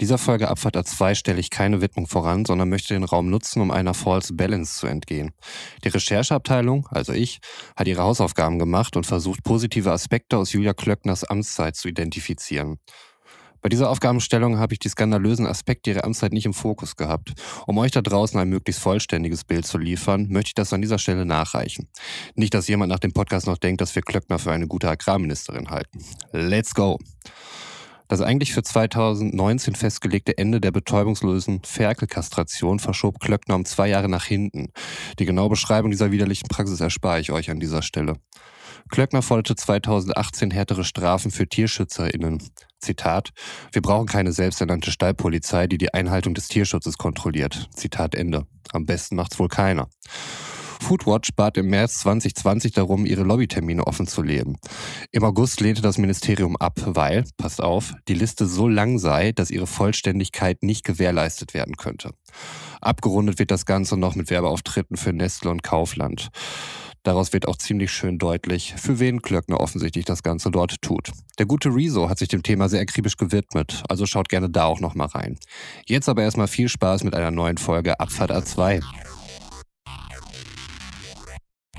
Dieser Folge Abfahrt A2 stelle ich keine Widmung voran, sondern möchte den Raum nutzen, um einer False Balance zu entgehen. Die Rechercheabteilung, also ich, hat ihre Hausaufgaben gemacht und versucht, positive Aspekte aus Julia Klöckners Amtszeit zu identifizieren. Bei dieser Aufgabenstellung habe ich die skandalösen Aspekte ihrer Amtszeit nicht im Fokus gehabt. Um euch da draußen ein möglichst vollständiges Bild zu liefern, möchte ich das an dieser Stelle nachreichen. Nicht, dass jemand nach dem Podcast noch denkt, dass wir Klöckner für eine gute Agrarministerin halten. Let's go! Das eigentlich für 2019 festgelegte Ende der betäubungslosen Ferkelkastration verschob Klöckner um zwei Jahre nach hinten. Die genaue Beschreibung dieser widerlichen Praxis erspare ich euch an dieser Stelle. Klöckner forderte 2018 härtere Strafen für TierschützerInnen. Zitat, wir brauchen keine selbsternannte Stallpolizei, die die Einhaltung des Tierschutzes kontrolliert. Zitat Ende. Am besten macht's wohl keiner. Foodwatch bat im März 2020 darum, ihre Lobbytermine offen zu leben. Im August lehnte das Ministerium ab, weil, passt auf, die Liste so lang sei, dass ihre Vollständigkeit nicht gewährleistet werden könnte. Abgerundet wird das Ganze noch mit Werbeauftritten für Nestle und Kaufland. Daraus wird auch ziemlich schön deutlich, für wen Klöckner offensichtlich das Ganze dort tut. Der gute Rezo hat sich dem Thema sehr akribisch gewidmet, also schaut gerne da auch nochmal rein. Jetzt aber erstmal viel Spaß mit einer neuen Folge Abfahrt A2.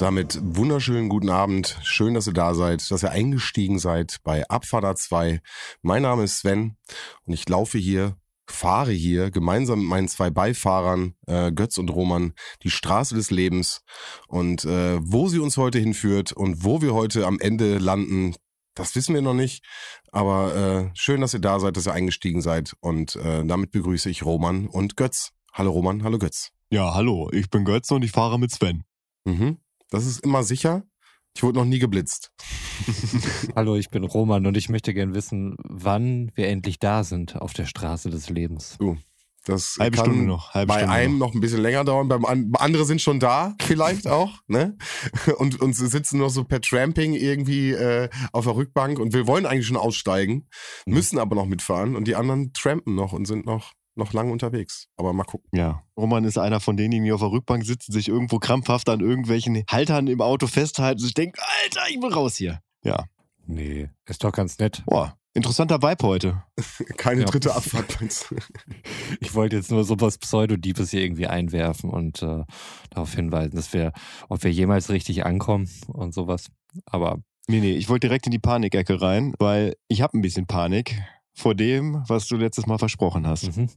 Und damit wunderschönen guten Abend. Schön, dass ihr da seid, dass ihr eingestiegen seid bei Abfahrt 2. Mein Name ist Sven und ich laufe hier, fahre hier gemeinsam mit meinen zwei Beifahrern, äh, Götz und Roman, die Straße des Lebens. Und äh, wo sie uns heute hinführt und wo wir heute am Ende landen, das wissen wir noch nicht. Aber äh, schön, dass ihr da seid, dass ihr eingestiegen seid. Und äh, damit begrüße ich Roman und Götz. Hallo Roman, hallo Götz. Ja, hallo, ich bin Götz und ich fahre mit Sven. Mhm. Das ist immer sicher. Ich wurde noch nie geblitzt. Hallo, ich bin Roman und ich möchte gern wissen, wann wir endlich da sind auf der Straße des Lebens. Du, das Halbe kann Stunde noch, halbe bei Stunde einem noch. noch. ein bisschen länger dauern, beim an, andere sind schon da, vielleicht auch, ne? Und, und sie sitzen noch so per Tramping irgendwie äh, auf der Rückbank und wir wollen eigentlich schon aussteigen, Mhm. müssen aber noch mitfahren und die anderen trampen noch und sind noch, noch lange unterwegs. Aber mal gucken. Ja, Roman ist einer von denen, die auf der Rückbank sitzen, sich irgendwo krampfhaft an irgendwelchen Haltern im Auto festhalten und sich denken, Alter, ich will raus hier. Ja, Nee, ist doch ganz nett. boah, interessanter Vibe heute. Keine Ja. dritte Abfahrt. meinst du? Ich wollte jetzt nur sowas Pseudodiebes hier irgendwie einwerfen und äh, darauf hinweisen, dass wir, ob wir jemals richtig ankommen und sowas. Aber Nee, nee, ich wollte direkt in die Panikecke rein, weil ich habe ein bisschen Panik vor dem, was du letztes Mal versprochen hast. mhm.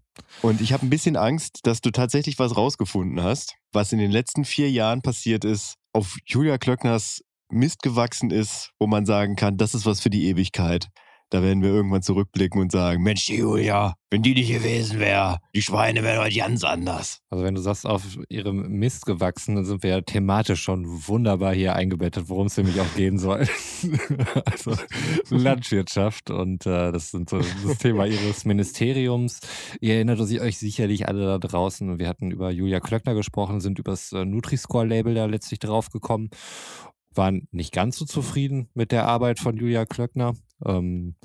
Und ich habe ein bisschen Angst, dass du tatsächlich was rausgefunden hast, was in den letzten vier Jahren passiert ist, auf Julia Klöckners Mist gewachsen ist, wo man sagen kann, das ist was für die Ewigkeit. Da werden wir irgendwann zurückblicken und sagen, Mensch, die Julia, wenn die nicht gewesen wäre, die Schweine wären heute ganz anders. also wenn du sagst, auf ihrem Mist gewachsen, dann sind wir ja thematisch schon wunderbar hier eingebettet, worum es nämlich auch gehen soll. also Landwirtschaft und äh, das sind so das Thema ihres Ministeriums. Ihr erinnert euch sicherlich alle da draußen. Wir hatten über Julia Klöckner gesprochen, sind übers äh, Nutri-Score-Label da letztlich draufgekommen waren nicht ganz so zufrieden mit der Arbeit von Julia Klöckner. Ähm,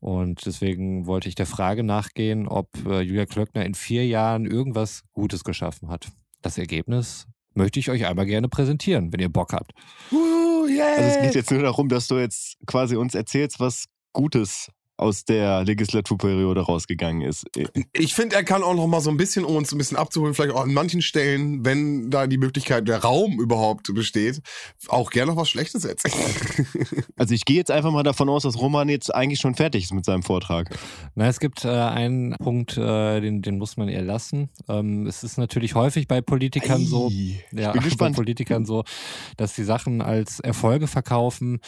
und deswegen wollte ich der Frage nachgehen, ob äh, Julia Klöckner in vier Jahren irgendwas Gutes geschaffen hat. Das Ergebnis möchte ich euch einmal gerne präsentieren, wenn ihr Bock habt. Uh, yeah. Also es geht jetzt nur darum, dass du jetzt quasi uns erzählst, was Gutes aus der Legislaturperiode rausgegangen ist. Ich finde, er kann auch noch mal so ein bisschen, um uns ein bisschen abzuholen, vielleicht auch an manchen Stellen, wenn da die Möglichkeit, der Raum überhaupt besteht, auch gerne noch was Schlechtes erzählen. Also ich gehe jetzt einfach mal davon aus, dass Roman jetzt eigentlich schon fertig ist mit seinem Vortrag. Na, es gibt äh, einen Punkt, äh, den, den muss man ihr lassen. Ähm, es ist natürlich häufig bei Politikern so, Ei, ja, bin gespannt. bei Politikern so, dass sie Sachen als Erfolge verkaufen,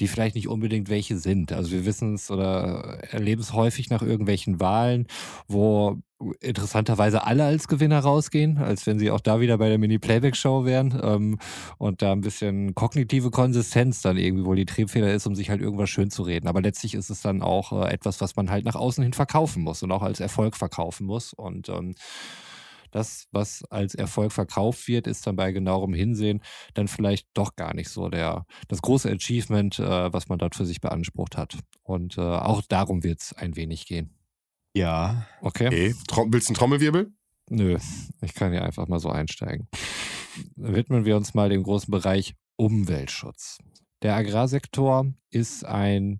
die vielleicht nicht unbedingt welche sind. Also wir wissen es oder erleben es häufig nach irgendwelchen Wahlen, wo interessanterweise alle als Gewinner rausgehen, als wenn sie auch da wieder bei der Mini-Playback-Show wären ähm, und da ein bisschen kognitive Konsistenz dann irgendwie wohl die Triebfeder ist, um sich halt irgendwas schön zu reden. Aber letztlich ist es dann auch äh, etwas, was man halt nach außen hin verkaufen muss und auch als Erfolg verkaufen muss und ähm, das, was als Erfolg verkauft wird, ist dann bei genauerem Hinsehen dann vielleicht doch gar nicht so der, das große Achievement, äh, was man dort für sich beansprucht hat. Und äh, auch darum wird es ein wenig gehen. Ja. Okay. Okay. Willst du einen Trommelwirbel? Nö, ich kann ja einfach mal so einsteigen. Widmen wir uns mal dem großen Bereich Umweltschutz. Der Agrarsektor ist ein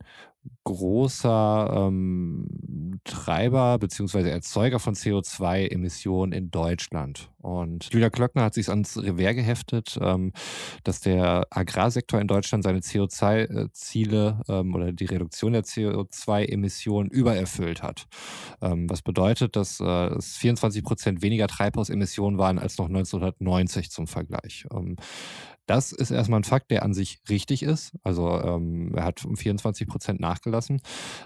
großer ähm, Treiber bzw. Erzeuger von CO2-Emissionen in Deutschland. Und Julia Klöckner hat sich ans Revers geheftet, ähm, dass der Agrarsektor in Deutschland seine CO2-Ziele ähm, oder die Reduktion der CO2-Emissionen übererfüllt hat. Ähm, was bedeutet, dass äh, es 24 Prozent weniger Treibhausemissionen waren als noch 1990 zum Vergleich. Ähm, das ist erstmal ein Fakt, der an sich richtig ist. Also ähm, er hat um 24 Prozent nachgelassen,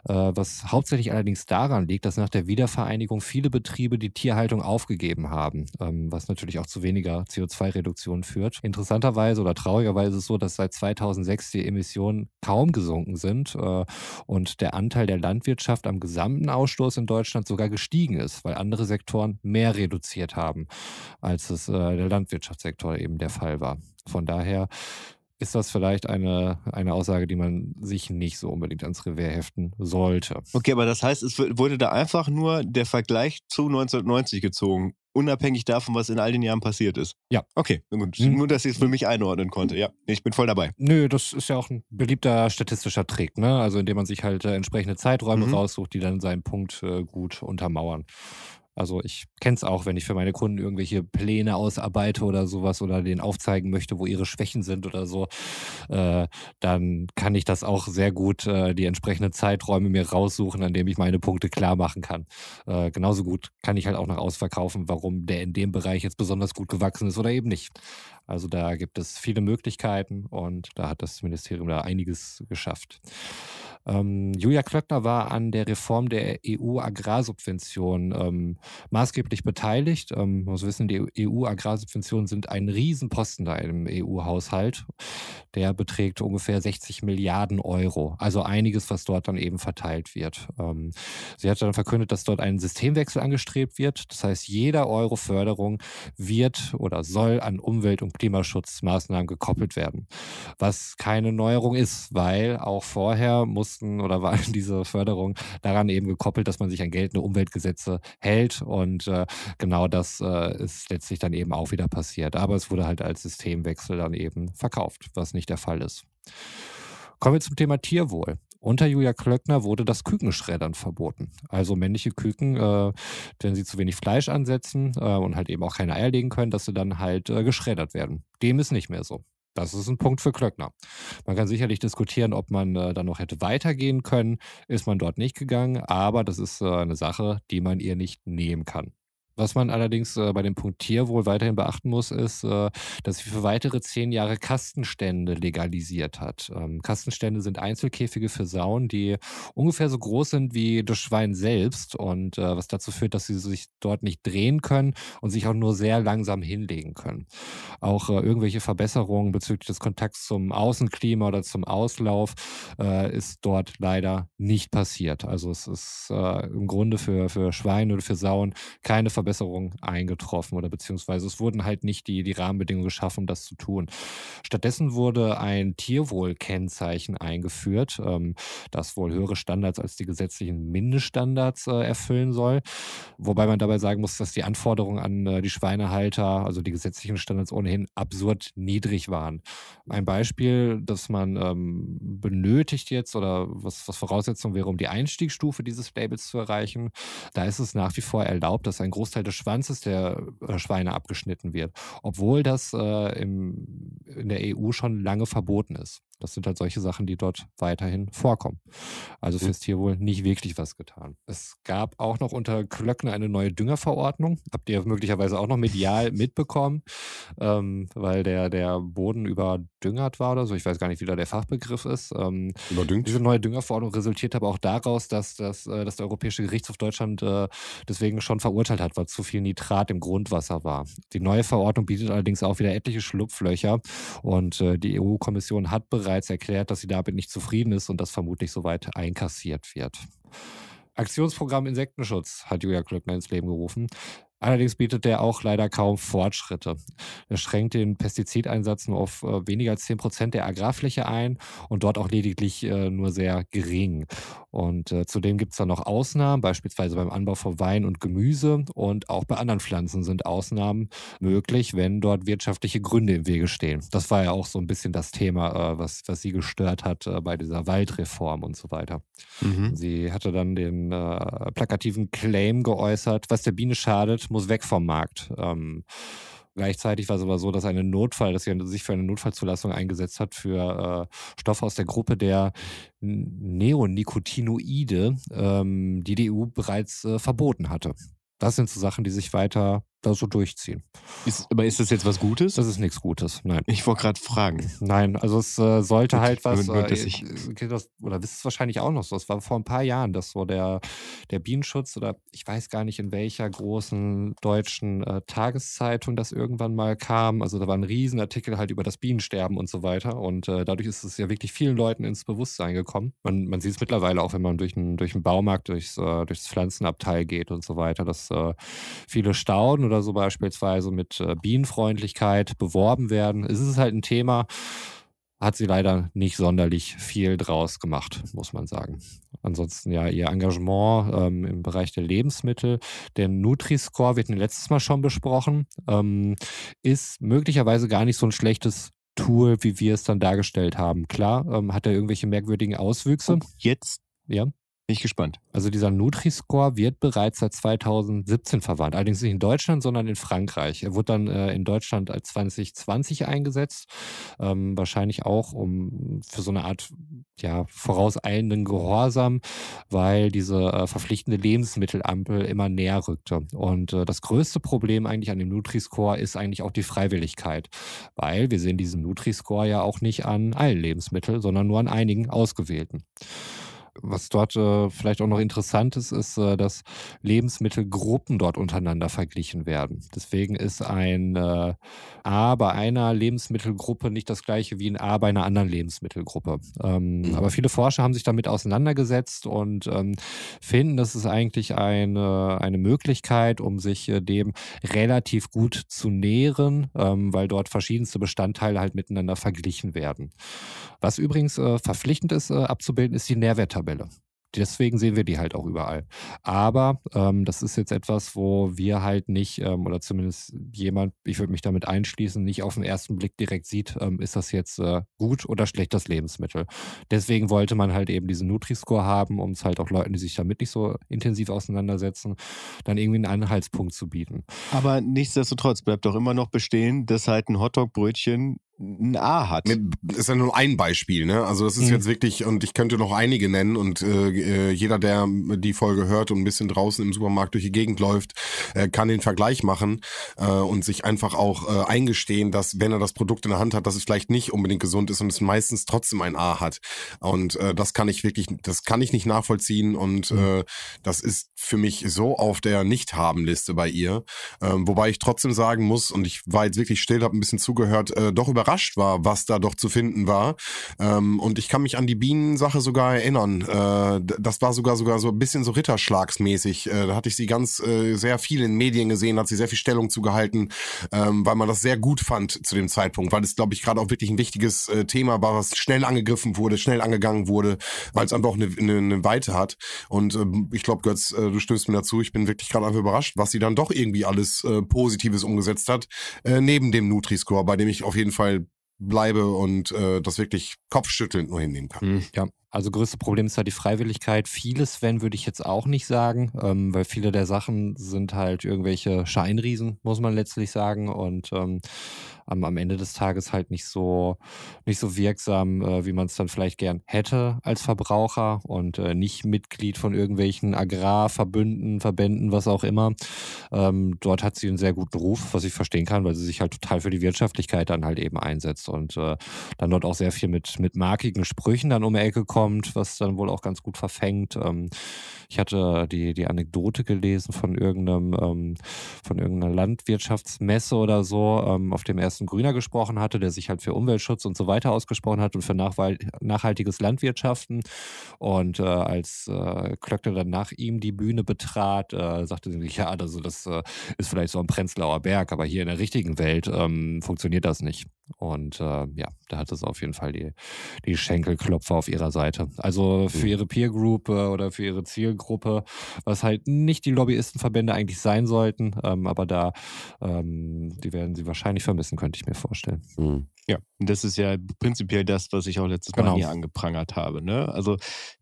äh, was hauptsächlich allerdings daran liegt, dass nach der Wiedervereinigung viele Betriebe die Tierhaltung aufgegeben haben, ähm, was natürlich auch zu weniger CO2-Reduktion führt. Interessanterweise oder traurigerweise ist es so, dass seit 2006 die Emissionen kaum gesunken sind äh, und der Anteil der Landwirtschaft am gesamten Ausstoß in Deutschland sogar gestiegen ist, weil andere Sektoren mehr reduziert haben, als es äh, der Landwirtschaftssektor eben der Fall war. Von daher ist das vielleicht eine, eine Aussage, die man sich nicht so unbedingt ans Revers heften sollte. Okay, aber das heißt, es wurde da einfach nur der Vergleich zu 1990 gezogen, unabhängig davon, was in all den Jahren passiert ist. Ja. Okay, gut. Hm. Nur, dass ich es für mich einordnen konnte. Ja, ich bin voll dabei. Nö, das ist ja auch ein beliebter statistischer Trick, ne? Also indem man sich halt äh, entsprechende Zeiträume mhm. raussucht, die dann seinen Punkt äh, gut untermauern. Also ich kenne es auch, wenn ich für meine Kunden irgendwelche Pläne ausarbeite oder sowas oder denen aufzeigen möchte, wo ihre Schwächen sind oder so, äh, dann kann ich das auch sehr gut äh, die entsprechenden Zeiträume mir raussuchen, an dem ich meine Punkte klar machen kann. Äh, genauso gut kann ich halt auch nach ausverkaufen, warum der in dem Bereich jetzt besonders gut gewachsen ist oder eben nicht. Also da gibt es viele Möglichkeiten und da hat das Ministerium da einiges geschafft. Ähm, Julia Klöckner war an der Reform der EU-Agrarsubvention ähm, maßgeblich beteiligt. Ähm, muss wissen, die EU-Agrarsubventionen sind ein Riesenposten da im EU-Haushalt. Der beträgt ungefähr 60 Milliarden Euro. Also einiges, was dort dann eben verteilt wird. Ähm, sie hat dann verkündet, dass dort ein Systemwechsel angestrebt wird. Das heißt, jeder Euro Förderung wird oder soll an Umwelt- und Klimaschutzmaßnahmen gekoppelt werden. Was keine Neuerung ist, weil auch vorher muss mussten oder war diese Förderung daran eben gekoppelt, dass man sich an geltende Umweltgesetze hält. Und äh, genau das äh, ist letztlich dann eben auch wieder passiert. Aber es wurde halt als Systemwechsel dann eben verkauft, was nicht der Fall ist. Kommen wir zum Thema Tierwohl. Unter Julia Klöckner wurde das Kükenschreddern verboten. Also männliche Küken, äh, wenn sie zu wenig Fleisch ansetzen äh, und halt eben auch keine Eier legen können, dass sie dann halt äh, geschreddert werden. Dem ist nicht mehr so. Das ist ein Punkt für Klöckner. Man kann sicherlich diskutieren, ob man äh, dann noch hätte weitergehen können. Ist man dort nicht gegangen, aber das ist äh, eine Sache, die man ihr nicht nehmen kann. Was man allerdings äh, bei dem Punkt Tierwohl weiterhin beachten muss, ist, äh, dass sie für weitere zehn Jahre Kastenstände legalisiert hat. Ähm, Kastenstände sind Einzelkäfige für Sauen, die ungefähr so groß sind wie das Schwein selbst und äh, was dazu führt, dass sie sich dort nicht drehen können und sich auch nur sehr langsam hinlegen können. Auch äh, irgendwelche Verbesserungen bezüglich des Kontakts zum Außenklima oder zum Auslauf äh, ist dort leider nicht passiert. Also es ist äh, im Grunde für, für Schweine oder für Sauen keine Verbesserung Verbesserung eingetroffen oder beziehungsweise es wurden halt nicht die, die Rahmenbedingungen geschaffen, um das zu tun. Stattdessen wurde ein Tierwohlkennzeichen eingeführt, ähm, das wohl höhere Standards als die gesetzlichen Mindeststandards äh, erfüllen soll. Wobei man dabei sagen muss, dass die Anforderungen an äh, die Schweinehalter, also die gesetzlichen Standards ohnehin absurd niedrig waren. Ein Beispiel, das man ähm, benötigt jetzt oder was, was Voraussetzung wäre, um die Einstiegsstufe dieses Labels zu erreichen, da ist es nach wie vor erlaubt, dass ein Großteil Großteil des Schwanzes der äh, Schweine abgeschnitten wird, obwohl das äh, im, in der EU schon lange verboten ist. Das sind halt solche Sachen, die dort weiterhin vorkommen. Also Mhm. ist hier wohl nicht wirklich was getan. Es gab auch noch unter Klöckner eine neue Düngerverordnung. Habt ihr möglicherweise auch noch medial mitbekommen, ähm, weil der, der Boden überdüngert war oder so. Ich weiß gar nicht, wie da der Fachbegriff ist. Ähm, Überdüngt. diese neue Düngerverordnung resultiert aber auch daraus, dass, dass, äh, dass der Europäische Gerichtshof Deutschland äh, deswegen schon verurteilt hat, weil zu viel Nitrat im Grundwasser war. Die neue Verordnung bietet allerdings auch wieder etliche Schlupflöcher und äh, die EU-Kommission hat bereits erklärt, dass sie damit nicht zufrieden ist und das vermutlich soweit einkassiert wird. Aktionsprogramm Insektenschutz hat Julia Klöckner ins Leben gerufen. Allerdings bietet der auch leider kaum Fortschritte. Er schränkt den Pestizideinsatz nur auf äh, weniger als 10 Prozent der Agrarfläche ein und dort auch lediglich äh, nur sehr gering. Und äh, zudem gibt es dann noch Ausnahmen, beispielsweise beim Anbau von Wein und Gemüse und auch bei anderen Pflanzen sind Ausnahmen möglich, wenn dort wirtschaftliche Gründe im Wege stehen. Das war ja auch so ein bisschen das Thema, äh, was, was sie gestört hat äh, bei dieser Waldreform und so weiter. Mhm. Sie hatte dann den äh, plakativen Claim geäußert, was der Biene schadet, muss weg vom Markt. Ähm, gleichzeitig war es aber so, dass eine Notfall, dass sie sich für eine Notfallzulassung eingesetzt hat für äh, Stoffe aus der Gruppe der Neonicotinoide, ähm, die die EU bereits äh, verboten hatte. Das sind so Sachen, die sich weiter da so durchziehen. Ist, aber ist das jetzt was Gutes? Das ist nichts Gutes, nein. Ich wollte gerade fragen. Nein, also es äh, sollte Gut, halt was, äh, ich- das, oder wisst es wahrscheinlich auch noch so, es war vor ein paar Jahren, dass so der, der Bienenschutz oder ich weiß gar nicht in welcher großen deutschen äh, Tageszeitung das irgendwann mal kam, also da war ein Riesenartikel halt über das Bienensterben und so weiter und äh, dadurch ist es ja wirklich vielen Leuten ins Bewusstsein gekommen. Man, man sieht es mittlerweile auch, wenn man durch einen durch einen Baumarkt, durchs, äh, durchs Pflanzenabteil geht und so weiter, dass viele Stauden oder so beispielsweise mit äh, Bienenfreundlichkeit beworben werden. Es ist halt ein Thema, hat sie leider nicht sonderlich viel draus gemacht, muss man sagen. Ansonsten ja, ihr Engagement ähm, im Bereich der Lebensmittel, der Nutri-Score wird letztes Mal schon besprochen, ähm, ist möglicherweise gar nicht so ein schlechtes Tool, wie wir es dann dargestellt haben. Klar, ähm, hat er irgendwelche merkwürdigen Auswüchse. Und jetzt Ja. Bin ich gespannt. Also dieser Nutri-Score wird bereits seit 2017 verwandt. Allerdings nicht in Deutschland, sondern in Frankreich. Er wurde dann äh, in Deutschland als 2020 eingesetzt. Ähm, wahrscheinlich auch um für so eine Art ja, vorauseilenden Gehorsam, weil diese äh, verpflichtende Lebensmittelampel immer näher rückte. Und äh, das größte Problem eigentlich an dem Nutri-Score ist eigentlich auch die Freiwilligkeit. Weil wir sehen diesen Nutri-Score ja auch nicht an allen Lebensmitteln, sondern nur an einigen ausgewählten. Was dort äh, vielleicht auch noch interessant ist, ist, äh, dass Lebensmittelgruppen dort untereinander verglichen werden. Deswegen ist ein äh, A bei einer Lebensmittelgruppe nicht das gleiche wie ein A bei einer anderen Lebensmittelgruppe. Ähm, Mhm. Aber viele Forscher haben sich damit auseinandergesetzt und ähm, finden, das ist eigentlich eine, eine Möglichkeit, um sich äh, dem relativ gut zu nähern, ähm, weil dort verschiedenste Bestandteile halt miteinander verglichen werden. Was übrigens äh, verpflichtend ist äh, abzubilden, ist die Nährwerttabelle. Deswegen sehen wir die halt auch überall. Aber ähm, das ist jetzt etwas, wo wir halt nicht, ähm, oder zumindest jemand, ich würde mich damit einschließen, nicht auf den ersten Blick direkt sieht, ähm, ist das jetzt äh, gut oder schlecht das Lebensmittel. Deswegen wollte man halt eben diesen Nutri-Score haben, um es halt auch Leuten, die sich damit nicht so intensiv auseinandersetzen, dann irgendwie einen Anhaltspunkt zu bieten. Aber nichtsdestotrotz bleibt doch immer noch bestehen, dass halt ein Hotdog-Brötchen ein A hat. Ne, ist ja nur ein Beispiel, ne? Also das ist Mhm. jetzt wirklich, und ich könnte noch einige nennen und äh, äh, jeder, der die Folge hört und ein bisschen draußen im Supermarkt durch die Gegend läuft, äh, kann den Vergleich machen äh, und sich einfach auch äh, eingestehen, dass wenn er das Produkt in der Hand hat, dass es vielleicht nicht unbedingt gesund ist und es meistens trotzdem ein A hat. Und äh, das kann ich wirklich, das kann ich nicht nachvollziehen und äh, das ist für mich so auf der Nicht-Haben-Liste bei ihr. Ähm, wobei ich trotzdem sagen muss, und ich war jetzt wirklich still, habe ein bisschen zugehört, äh, doch überrascht war, was da doch zu finden war. Ähm, und ich kann mich an die Bienensache sogar erinnern. Äh, das war sogar sogar so ein bisschen so Ritterschlagsmäßig. Äh, da hatte ich sie ganz äh, sehr viel in Medien gesehen, hat sie sehr viel Stellung zugehalten, ähm, weil man das sehr gut fand zu dem Zeitpunkt, weil es, glaube ich, gerade auch wirklich ein wichtiges äh, Thema war, was schnell angegriffen wurde, schnell angegangen wurde, weil es einfach auch eine, eine, eine Weite hat. Und ähm, ich glaube, Götz, äh, du stimmst mir dazu. Ich bin wirklich gerade einfach überrascht, was sie dann doch irgendwie alles äh, Positives umgesetzt hat, äh, neben dem Nutri-Score, bei dem ich auf jeden Fall bleibe und äh, das wirklich kopfschüttelnd nur hinnehmen kann. Ja, also größte Problem ist halt die Freiwilligkeit. Vieles, wenn, würde ich jetzt auch nicht sagen, ähm, weil viele der Sachen sind halt irgendwelche Scheinriesen, muss man letztlich sagen. Und ähm, am, am Ende des Tages halt nicht so, nicht so wirksam, äh, wie man es dann vielleicht gern hätte als Verbraucher und äh, nicht Mitglied von irgendwelchen Agrarverbünden, Verbänden, was auch immer. Ähm, dort hat sie einen sehr guten Ruf, was ich verstehen kann, weil sie sich halt total für die Wirtschaftlichkeit dann halt eben einsetzt und äh, dann dort auch sehr viel mit, mit markigen Sprüchen dann um die Ecke kommt, was dann wohl auch ganz gut verfängt. Ähm, ich hatte die, die Anekdote gelesen von irgendeinem, ähm, von irgendeiner Landwirtschaftsmesse oder so, ähm, auf dem ersten Grüner gesprochen hatte, der sich halt für Umweltschutz und so weiter ausgesprochen hat und für nachhaltiges Landwirtschaften. Und äh, als äh, Klöckner dann nach ihm die Bühne betrat, äh, sagte sie, ja, also das äh, ist vielleicht so ein Prenzlauer Berg, aber hier in der richtigen Welt ähm, funktioniert das nicht. Und äh, ja, da hat es auf jeden Fall die, die Schenkelklopfer auf ihrer Seite. Also für ihre Peer Group äh, oder für ihre Zielgruppe, was halt nicht die Lobbyistenverbände eigentlich sein sollten, ähm, aber da, ähm, die werden sie wahrscheinlich vermissen, könnte ich mir vorstellen. Mhm. Ja, das ist ja prinzipiell das, was ich auch letztes Mal genau. hier angeprangert habe. Ne? Also,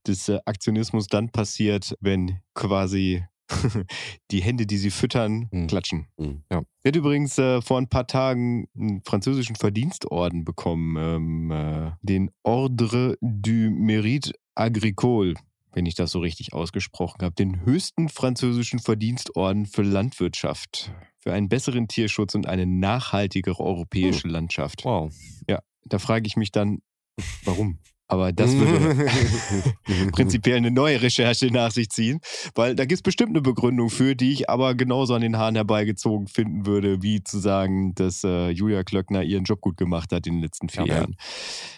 dass äh, Aktionismus dann passiert, wenn quasi die Hände, die sie füttern, mhm. klatschen. Mhm. Ja. Er hat übrigens äh, vor ein paar Tagen einen französischen Verdienstorden bekommen, ähm, äh, den Ordre du Mérite Agricole, wenn ich das so richtig ausgesprochen habe, den höchsten französischen Verdienstorden für Landwirtschaft, für einen besseren Tierschutz und eine nachhaltigere europäische mhm. Landschaft. Wow. Ja, da frage ich mich dann, warum? Aber das würde prinzipiell eine neue Recherche nach sich ziehen, weil da gibt es bestimmt eine Begründung für, die ich aber genauso an den Haaren herbeigezogen finden würde, wie zu sagen, dass äh, Julia Klöckner ihren Job gut gemacht hat in den letzten vier ja, Jahren.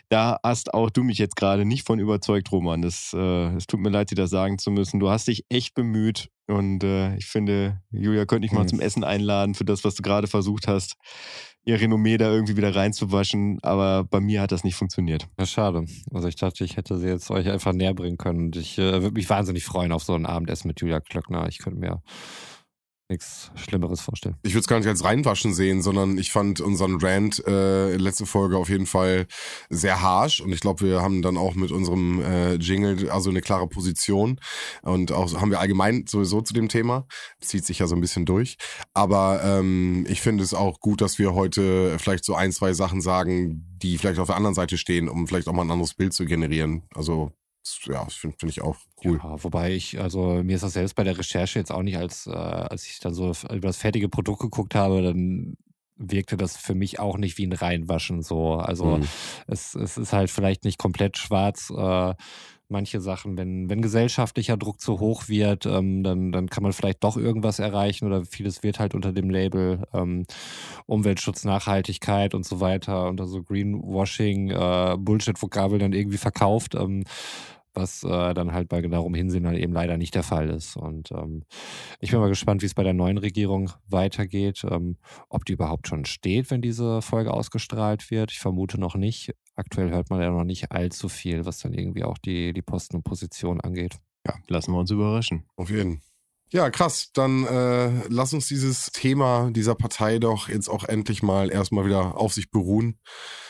Da hast auch du mich jetzt gerade nicht von überzeugt, Roman. Es äh, tut mir leid, dir das sagen zu müssen. Du hast dich echt bemüht und äh, ich finde, Julia könnte ich mal mhm. zum Essen einladen für das, was du gerade versucht hast ihr Renommee da irgendwie wieder reinzuwaschen, aber bei mir hat das nicht funktioniert. Ja, schade. Also ich dachte, ich hätte sie jetzt euch einfach näher bringen können und ich äh, würde mich wahnsinnig freuen auf so ein Abendessen mit Julia Klöckner. Ich könnte mir nichts Schlimmeres vorstellen. Ich würde es gar nicht als reinwaschen sehen, sondern ich fand unseren Rant äh, letzte Folge auf jeden Fall sehr harsh und ich glaube, wir haben dann auch mit unserem äh, Jingle also eine klare Position und auch haben wir allgemein sowieso zu dem Thema, zieht sich ja so ein bisschen durch, aber ähm, ich finde es auch gut, dass wir heute vielleicht so ein, zwei Sachen sagen, die vielleicht auf der anderen Seite stehen, um vielleicht auch mal ein anderes Bild zu generieren. Also ja, finde find ich auch cool. Ja, wobei ich, also mir ist das selbst bei der Recherche jetzt auch nicht, als, äh, als ich dann so über das fertige Produkt geguckt habe, dann wirkte das für mich auch nicht wie ein Reinwaschen so. Also mhm. es, es ist halt vielleicht nicht komplett schwarz. Äh, manche Sachen, wenn, wenn gesellschaftlicher Druck zu hoch wird, ähm, dann, dann kann man vielleicht doch irgendwas erreichen oder vieles wird halt unter dem Label ähm, Umweltschutz, Nachhaltigkeit und so weiter, unter so Greenwashing, äh, Bullshit-Vokabeln dann irgendwie verkauft. Ähm, was äh, dann halt bei genauem Hinsehen dann eben leider nicht der Fall ist. Und ähm, ich bin mal gespannt, wie es bei der neuen Regierung weitergeht, ähm, ob die überhaupt schon steht, wenn diese Folge ausgestrahlt wird. Ich vermute noch nicht. Aktuell hört man ja noch nicht allzu viel, was dann irgendwie auch die, die Posten und Position angeht. Ja, lassen wir uns überraschen. Auf jeden Fall. Ja, krass. Dann äh, lass uns dieses Thema dieser Partei doch jetzt auch endlich mal erstmal wieder auf sich beruhen.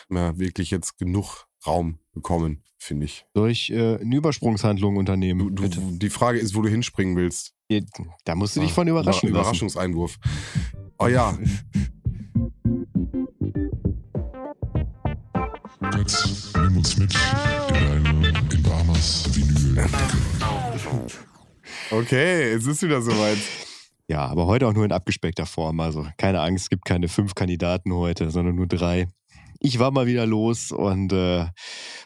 Ja, wirklich jetzt genug Raum bekommen, finde ich. Durch äh, eine Übersprungshandlung unternehmen. Du, du, die Frage ist, wo du hinspringen willst. Da musst du dich ah, von überraschen Über Überraschungseinwurf. Oh ja. Jetzt nimm uns mit in eine in Bahamas Vinyl. Okay, es ist wieder soweit. Ja, aber heute auch nur in abgespeckter Form. Also keine Angst, es gibt keine fünf Kandidaten heute, sondern nur drei ich war mal wieder los und äh,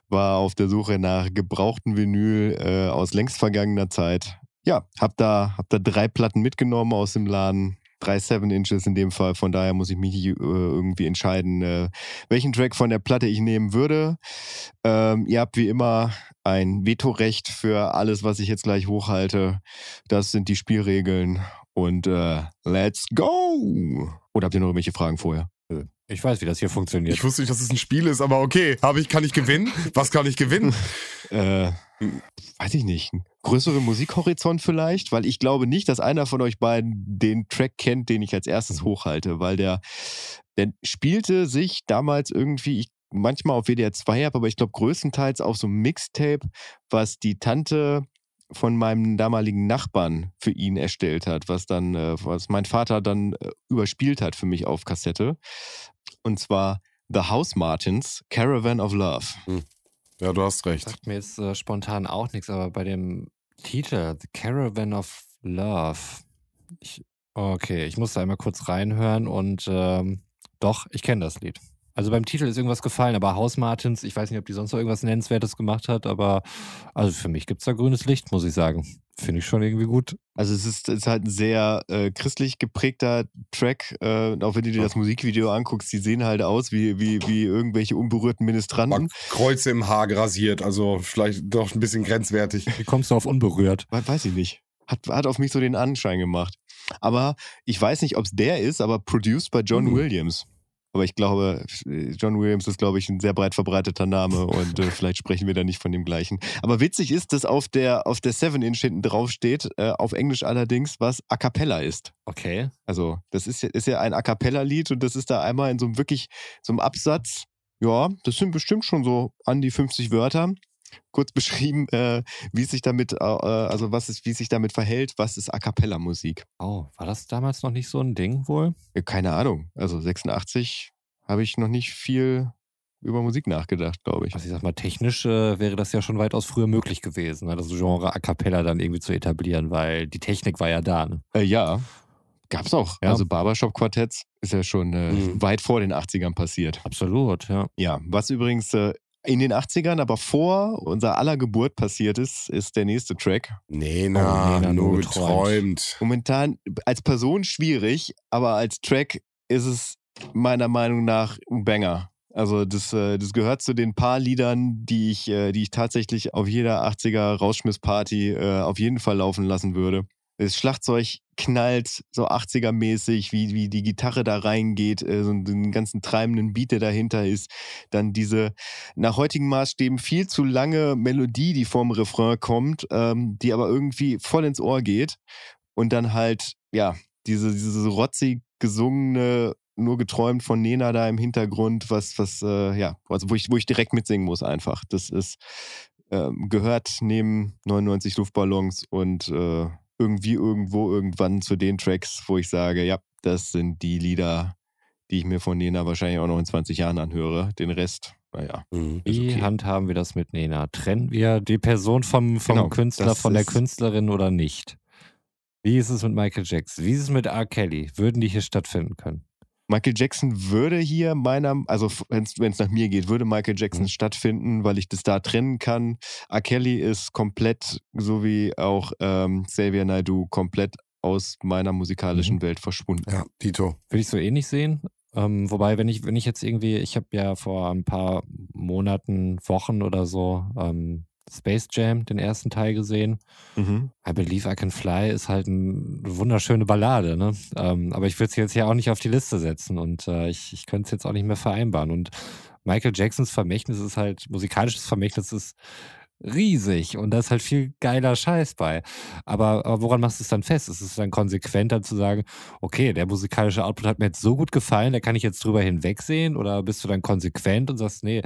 war auf der Suche nach gebrauchten Vinyl äh, aus längst vergangener Zeit. Ja, hab da, hab da drei Platten mitgenommen aus dem Laden. Drei Seven Inches in dem Fall. Von daher muss ich mich äh, irgendwie entscheiden, äh, welchen Track von der Platte ich nehmen würde. Ähm, ihr habt wie immer ein Vetorecht für alles, was ich jetzt gleich hochhalte. Das sind die Spielregeln. Und äh, let's go! Oder habt ihr noch irgendwelche Fragen vorher? Ich weiß, wie das hier funktioniert. Ich wusste nicht, dass es ein Spiel ist, aber okay. Habe ich, kann ich gewinnen? Was kann ich gewinnen? äh, weiß ich nicht. Größeren Musikhorizont vielleicht, weil ich glaube nicht, dass einer von euch beiden den Track kennt, den ich als erstes hochhalte, weil der, der spielte sich damals irgendwie, ich manchmal auf WDR 2 habe, aber ich glaube größtenteils auf so ein Mixtape, was die Tante von meinem damaligen Nachbarn für ihn erstellt hat, was dann, äh, was mein Vater dann äh, überspielt hat für mich auf Kassette. Und zwar The House Martins, Caravan of Love. Ja, du hast recht. Sagt mir jetzt äh, spontan auch nichts, aber bei dem Titel, The Caravan of Love. Ich, okay, ich muss da einmal kurz reinhören und ähm, doch, ich kenne das Lied. Also beim Titel ist irgendwas gefallen, aber Haus Martins, ich weiß nicht, ob die sonst noch irgendwas Nennenswertes gemacht hat, aber also für mich gibt es da grünes Licht, muss ich sagen. Finde ich schon irgendwie gut. Also es ist, es ist halt ein sehr äh, christlich geprägter Track. Äh, und auch wenn du dir das Musikvideo anguckst, die sehen halt aus wie, wie, wie irgendwelche unberührten Ministranten. Kreuze im Haar grasiert, also vielleicht doch ein bisschen grenzwertig. Wie kommst du auf unberührt? We- Weiß ich nicht. Hat, hat auf mich so den Anschein gemacht. Aber ich weiß nicht, ob es der ist, aber produced bei John Mhm. Williams. Aber ich glaube, John Williams ist, glaube ich, ein sehr breit verbreiteter Name und äh, vielleicht sprechen wir da nicht von dem gleichen. Aber witzig ist, dass auf der, auf der 7-Inch hinten drauf steht, äh, auf Englisch allerdings, was A Cappella ist. Okay. Also, das ist ja, ist ja ein A Cappella-Lied und das ist da einmal in so einem wirklich, so einem Absatz. Ja, das sind bestimmt schon so an die 50 Wörter. Kurz beschrieben, äh, wie es sich damit, äh, also was ist, wie es sich damit verhält, was ist A Cappella-Musik. Oh, war das damals noch nicht so ein Ding wohl? Keine Ahnung. Also 86 habe ich noch nicht viel über Musik nachgedacht, glaube ich. Also ich sag mal, technisch äh, wäre das ja schon weitaus früher möglich gewesen, ne? das Genre A Cappella dann irgendwie zu etablieren, weil die Technik war ja da. Ne? Äh, ja, gab's auch. Ja. Also Barbershop-Quartetts ist ja schon äh, Mhm. weit vor den 80ern passiert. Absolut, ja. Ja, was übrigens äh, in den 80ern, aber vor unserer aller Geburt passiert ist, ist der nächste Track. Nee, na, Oh, Nena, nur nur geträumt. Momentan als Person schwierig, aber als Track ist es meiner Meinung nach ein Banger. Also das, äh, das gehört zu den paar Liedern, die ich, äh, die ich tatsächlich auf jeder 80er Rausschmissparty äh, auf jeden Fall laufen lassen würde. Das Schlagzeug knallt so 80er-mäßig, wie, wie die Gitarre da reingeht, äh, so den ganzen treibenden Beat, der dahinter ist. Dann diese nach heutigen Maßstäben viel zu lange Melodie, die vorm Refrain kommt, ähm, die aber irgendwie voll ins Ohr geht. Und dann halt, ja, diese, diese rotzig gesungene, nur geträumt von Nena da im Hintergrund, was, was, äh, ja, also wo ich, wo ich direkt mitsingen muss einfach. Das ist, ähm, gehört neben 99 Luftballons und äh, irgendwie irgendwo irgendwann zu den Tracks, wo ich sage, ja, das sind die Lieder, die ich mir von Nena wahrscheinlich auch noch in 20 Jahren anhöre. Den Rest, naja. Mhm. Wie okay. handhaben wir das mit Nena? Trennen wir die Person vom, vom Genau, Künstler von der Künstlerin oder nicht? Wie ist es mit Michael Jackson? Wie ist es mit R. Kelly? Würden die hier stattfinden können? Michael Jackson würde hier meiner, also wenn es nach mir geht, würde Michael Jackson Mhm. stattfinden, weil ich das da trennen kann. R. Kelly ist komplett, so wie auch ähm, Xavier Naidoo, komplett aus meiner musikalischen Mhm. Welt verschwunden. Ja, Dito. Würde ich so ähnlich sehen. Ähm, wobei, wenn ich, wenn ich jetzt irgendwie, ich habe ja vor ein paar Monaten, Wochen oder so ähm, Space Jam, den ersten Teil gesehen. Mhm. I Believe I Can Fly ist halt eine wunderschöne Ballade, ne? Ähm, aber ich würde sie jetzt ja auch nicht auf die Liste setzen und äh, ich, ich könnte es jetzt auch nicht mehr vereinbaren. Und Michael Jacksons Vermächtnis ist halt, musikalisches Vermächtnis ist riesig und da ist halt viel geiler Scheiß bei. Aber, aber woran machst du es dann fest? Ist es dann konsequenter zu sagen, okay, der musikalische Output hat mir jetzt so gut gefallen, da kann ich jetzt drüber hinwegsehen? Oder bist du dann konsequent und sagst, nee,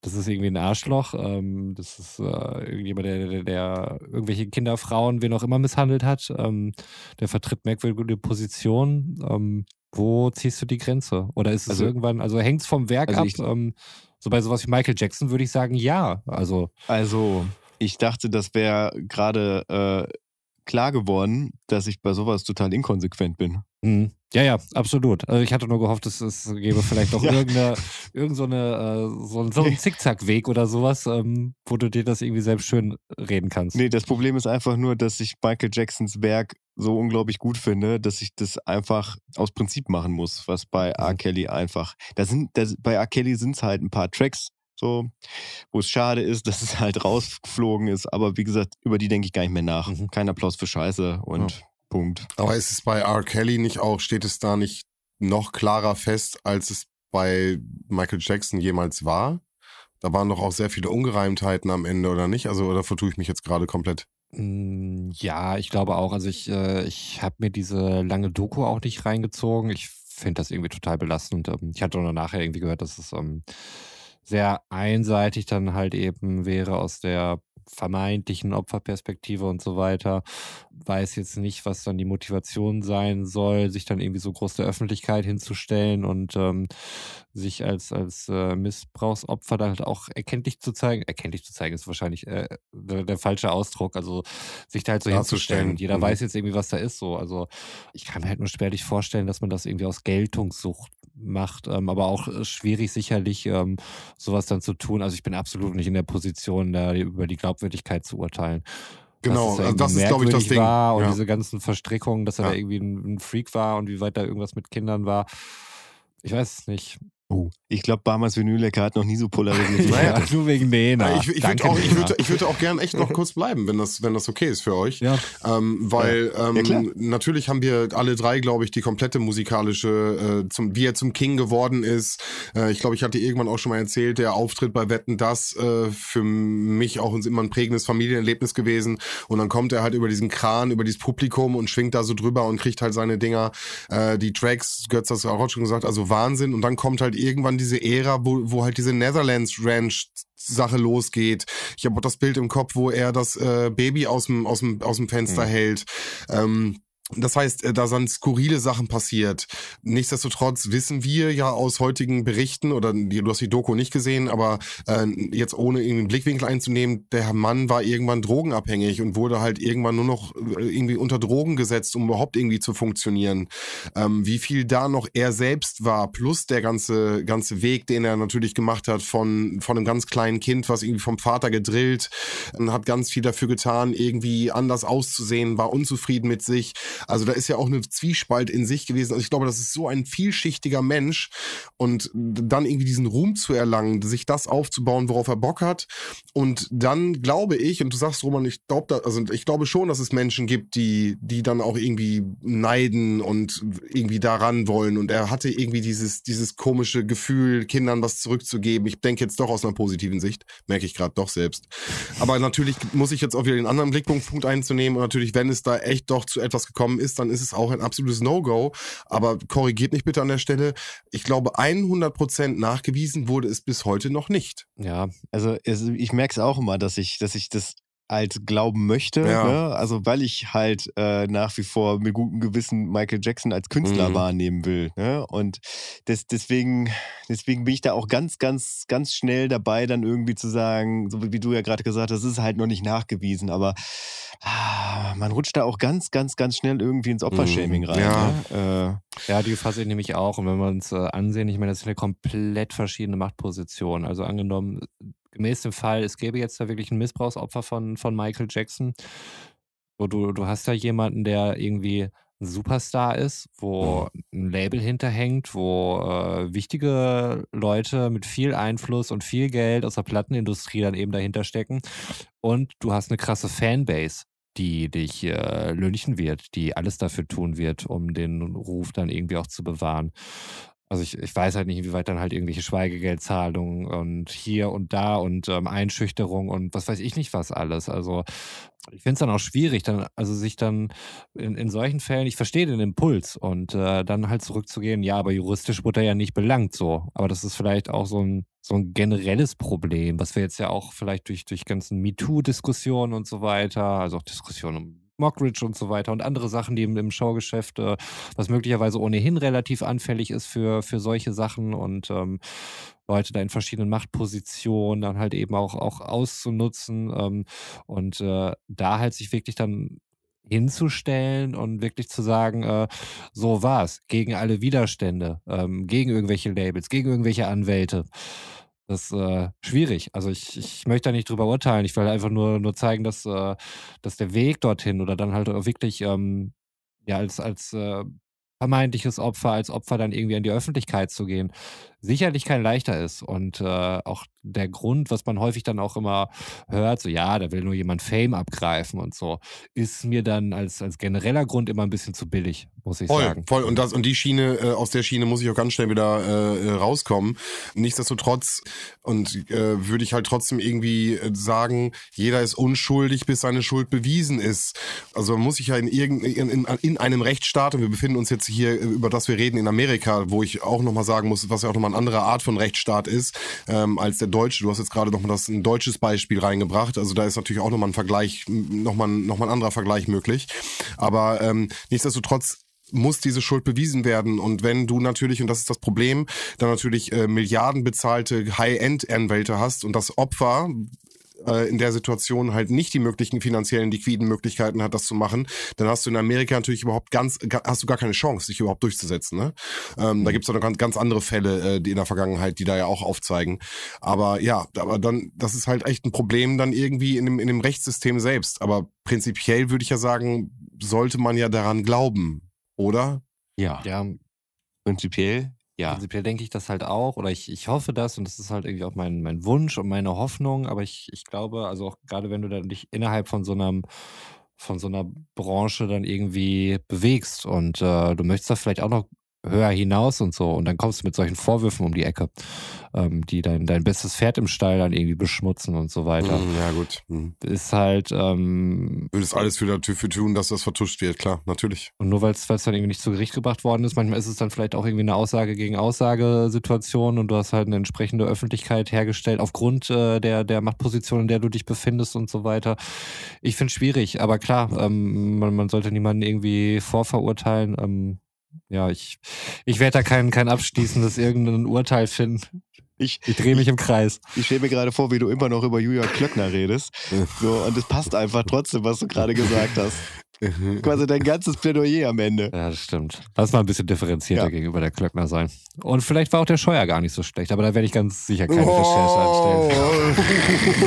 das ist irgendwie ein Arschloch, ähm, das ist äh, irgendjemand, der, der, der irgendwelche Kinder, Frauen, wen auch immer misshandelt hat, ähm, der vertritt merkwürdige Positionen. Ähm, wo ziehst du die Grenze? Oder ist es Also- irgendwann, also hängt es vom Werk Also ab? ich- ähm, so bei sowas wie Michael Jackson würde ich sagen, ja. Also, Also, ich dachte, das wäre gerade äh, klar geworden, dass ich bei sowas total inkonsequent bin. mh. ja, ja, absolut. Also ich hatte nur gehofft, es, es gäbe vielleicht noch Ja. irgendeine, irgend so, eine, äh, so, so einen Zickzackweg oder sowas, ähm, wo du dir das irgendwie selbst schön reden kannst. Nee, das Problem ist einfach nur, dass ich Michael Jacksons Werk so unglaublich gut finde, dass ich das einfach aus Prinzip machen muss, was bei R. Mhm. Kelly einfach. Da sind, das, bei R. Kelly sind es halt ein paar Tracks, so, wo es schade ist, dass es halt rausgeflogen ist. Aber wie gesagt, über die denke ich gar nicht mehr nach. Mhm. Kein Applaus für Scheiße und Punkt. Aber ist es bei R. Kelly nicht auch, steht es da nicht noch klarer fest, als es bei Michael Jackson jemals war? Da waren doch auch sehr viele Ungereimtheiten am Ende, oder nicht? Also, oder vertue ich mich jetzt gerade komplett? Mm, Ja, ich glaube auch. Also ich, äh, ich habe mir diese lange Doku auch nicht reingezogen. Ich finde das irgendwie total belastend. Ähm, Ich hatte nur nachher irgendwie gehört, dass es ähm, sehr einseitig dann halt eben wäre aus der vermeintlichen Opferperspektive und so weiter. Weiß jetzt nicht, was dann die Motivation sein soll, sich dann irgendwie so groß der Öffentlichkeit hinzustellen und ähm, sich als, als äh, Missbrauchsopfer dann halt auch erkenntlich zu zeigen. Erkenntlich zu zeigen ist wahrscheinlich äh, der, der, falsche Ausdruck. Also sich da halt so hinzustellen. Und jeder mhm. weiß jetzt irgendwie, was da ist so. Also ich kann mir halt nur schwerlich vorstellen, dass man das irgendwie aus Geltungssucht macht, ähm, aber auch äh, schwierig sicherlich ähm, sowas dann zu tun. Also ich bin absolut nicht in der Position, da über die Glaubwürdigkeit zu urteilen. Genau, das ist, das ist glaube ich, das Ding. War und ja. diese ganzen Verstrickungen, dass er ja. da irgendwie ein, ein, Freak war und wie weit da irgendwas mit Kindern war. Ich weiß es nicht. Oh. Ich glaube, Barmas Vinylecker hat noch nie so polarisiert. naja, nur wegen Nena. Ich, ich würde auch, ich würd, ich würd auch gern echt noch kurz bleiben, wenn das, wenn das okay ist für euch. Ja. Ähm, weil ähm, ja, natürlich haben wir alle drei, glaube ich, die komplette musikalische, äh, zum, wie er zum King geworden ist. Äh, ich glaube, ich hatte irgendwann auch schon mal erzählt, der Auftritt bei Wetten, das äh, für mich auch immer ein prägendes Familienerlebnis gewesen. Und dann kommt er halt über diesen Kran, über dieses Publikum und schwingt da so drüber und kriegt halt seine Dinger, äh, die Tracks, Götz hat es auch schon gesagt, also Wahnsinn. Und dann kommt halt irgendwann diese Ära, wo, wo halt diese Netherlands Ranch Sache losgeht. Ich habe auch das Bild im Kopf, wo er das äh, Baby aus dem aus dem aus dem Fenster mhm. hält. Ähm, das heißt, äh, da sind skurrile Sachen passiert. Nichtsdestotrotz wissen wir ja aus heutigen Berichten, oder du hast die Doku nicht gesehen, aber äh, jetzt ohne irgendeinen Blickwinkel einzunehmen, der Mann war irgendwann drogenabhängig und wurde halt irgendwann nur noch äh, irgendwie unter Drogen gesetzt, um überhaupt irgendwie zu funktionieren. Ähm, wie viel da noch er selbst war, plus der ganze, ganze Weg, den er natürlich gemacht hat von, von einem ganz kleinen Kind, was irgendwie vom Vater gedrillt, hat ganz viel dafür getan, irgendwie anders auszusehen, war unzufrieden mit sich also da ist ja auch eine Zwiespalt in sich gewesen. Also ich glaube, das ist so ein vielschichtiger Mensch und dann irgendwie diesen Ruhm zu erlangen, sich das aufzubauen, worauf er Bock hat. Und dann glaube ich, und du sagst, Roman, ich glaube, also ich glaube schon, dass es Menschen gibt, die, die dann auch irgendwie neiden und irgendwie daran wollen. Und er hatte irgendwie dieses, dieses komische Gefühl, Kindern was zurückzugeben. Ich denke jetzt doch aus einer positiven Sicht, merke ich gerade doch selbst. Aber natürlich muss ich jetzt auch wieder den anderen Blickpunkt einzunehmen. Und natürlich, wenn es da echt doch zu etwas gekommen gekommen ist, dann ist es auch ein absolutes No-Go. Aber korrigiert mich bitte an der Stelle. Ich glaube, 100 Prozent nachgewiesen wurde es bis heute noch nicht. Ja, also ich merke es auch immer, dass ich, dass ich das halt glauben möchte. Ja. Ne? Also weil ich halt äh, nach wie vor mit gutem Gewissen Michael Jackson als Künstler mhm. wahrnehmen will. Ne? Und das, deswegen, deswegen bin ich da auch ganz, ganz, ganz schnell dabei, dann irgendwie zu sagen, so wie du ja gerade gesagt hast, das ist halt noch nicht nachgewiesen, aber ah, man rutscht da auch ganz, ganz, ganz schnell irgendwie ins Opfershaming mhm. rein. Ja. Ne? Äh, ja, die fasse ich nämlich auch. Und wenn wir uns äh, ansehen, ich meine, das sind ja komplett verschiedene Machtpositionen. Also angenommen, gemäß dem Fall, es gäbe jetzt da wirklich ein Missbrauchsopfer von, von Michael Jackson. Wo du, du hast da jemanden, der irgendwie ein Superstar ist, wo ein Label hinterhängt, wo äh, wichtige Leute mit viel Einfluss und viel Geld aus der Plattenindustrie dann eben dahinter stecken. Und du hast eine krasse Fanbase, die dich äh, lynchen wird, die alles dafür tun wird, um den Ruf dann irgendwie auch zu bewahren. Also ich, ich weiß halt nicht, inwieweit dann halt irgendwelche Schweigegeldzahlungen und hier und da und ähm, Einschüchterung und was weiß ich nicht was alles. Also ich finde es dann auch schwierig, dann, also sich dann in, in solchen Fällen, ich verstehe den Impuls und äh, dann halt zurückzugehen, ja, aber juristisch wurde er ja nicht belangt so. Aber das ist vielleicht auch so ein, so ein generelles Problem, was wir jetzt ja auch vielleicht durch, durch ganzen MeToo-Diskussionen und so weiter, also auch Diskussionen um Mockridge und so weiter und andere Sachen, die im, im Showgeschäft, äh, was möglicherweise ohnehin relativ anfällig ist für, für solche Sachen und ähm, Leute da in verschiedenen Machtpositionen dann halt eben auch, auch auszunutzen ähm, und äh, da halt sich wirklich dann hinzustellen und wirklich zu sagen, äh, so war's, gegen alle Widerstände, ähm, gegen irgendwelche Labels, gegen irgendwelche Anwälte. Das ist äh, schwierig. Also ich, ich möchte da nicht drüber urteilen. Ich will einfach nur, nur zeigen, dass, äh, dass der Weg dorthin oder dann halt wirklich ähm, ja als, als äh, vermeintliches Opfer, als Opfer dann irgendwie an die Öffentlichkeit zu gehen, sicherlich kein leichter ist. Und äh, auch der Grund, was man häufig dann auch immer hört, so ja, da will nur jemand Fame abgreifen und so, ist mir dann als, als genereller Grund immer ein bisschen zu billig, muss ich voll, sagen. Voll, und das und die Schiene, äh, aus der Schiene muss ich auch ganz schnell wieder äh, rauskommen. Nichtsdestotrotz, und äh, würde ich halt trotzdem irgendwie äh, sagen, jeder ist unschuldig, bis seine Schuld bewiesen ist. Also muss ich ja in, irgend, in, in, in einem Rechtsstaat, und wir befinden uns jetzt hier, über das wir reden, in Amerika, wo ich auch nochmal sagen muss, was ja auch nochmal eine andere Art von Rechtsstaat ist ähm, als der deutsche. Du hast jetzt gerade noch mal das ein deutsches Beispiel reingebracht. Also da ist natürlich auch nochmal ein Vergleich, nochmal noch mal ein anderer Vergleich möglich. Aber ähm, nichtsdestotrotz muss diese Schuld bewiesen werden. Und wenn du natürlich, und das ist das Problem, dann natürlich äh, Milliarden bezahlte High-End-Anwälte hast und das Opfer äh, in der Situation halt nicht die möglichen finanziellen liquiden Möglichkeiten hat, das zu machen, dann hast du in Amerika natürlich überhaupt ganz, hast du gar keine Chance, dich überhaupt durchzusetzen. Ne? Ähm, Da gibt's noch ganz, ganz andere Fälle, äh, die in der Vergangenheit, die da ja auch aufzeigen. Aber ja, aber dann, das ist halt echt ein Problem dann irgendwie in dem, in dem Rechtssystem selbst. Aber prinzipiell würde ich ja sagen, sollte man ja daran glauben, oder? Ja, Ja, prinzipiell ja. Prinzipiell denke ich das halt auch, oder ich, ich hoffe das und das ist halt irgendwie auch mein, mein Wunsch und meine Hoffnung, aber ich, ich glaube, also auch gerade wenn du dann dich innerhalb von so einem von so einer Branche dann irgendwie bewegst und äh, du möchtest da vielleicht auch noch höher hinaus und so und dann kommst du mit solchen Vorwürfen um die Ecke, ähm, die dein, dein bestes Pferd im Stall dann irgendwie beschmutzen und so weiter. Mhm, ja, gut. Mhm. Ist halt, ähm, Würdest alles für dafür tun, dass das vertuscht wird, klar, natürlich. Und nur weil es dann irgendwie nicht zu Gericht gebracht worden ist, manchmal ist es dann vielleicht auch irgendwie eine Aussage gegen Aussagesituation und du hast halt eine entsprechende Öffentlichkeit hergestellt aufgrund äh, der, der Machtposition, in der du dich befindest und so weiter. Ich finde es schwierig, aber klar, ähm, man, man sollte niemanden irgendwie vorverurteilen. Ähm, ja, ich, ich werde da kein, kein abschließendes irgendein Urteil finden. Ich, Ich drehe mich im Kreis. ich stelle mir gerade vor, wie du immer noch über Julia Klöckner redest. So, und es passt einfach trotzdem, was du gerade gesagt hast. Quasi dein ganzes Plädoyer am Ende. Ja, das stimmt. Lass mal ein bisschen differenzierter Ja. gegenüber der Klöckner sein. Und vielleicht war auch der Scheuer gar nicht so schlecht, aber da werde ich ganz sicher keine Oh. Recherche anstellen.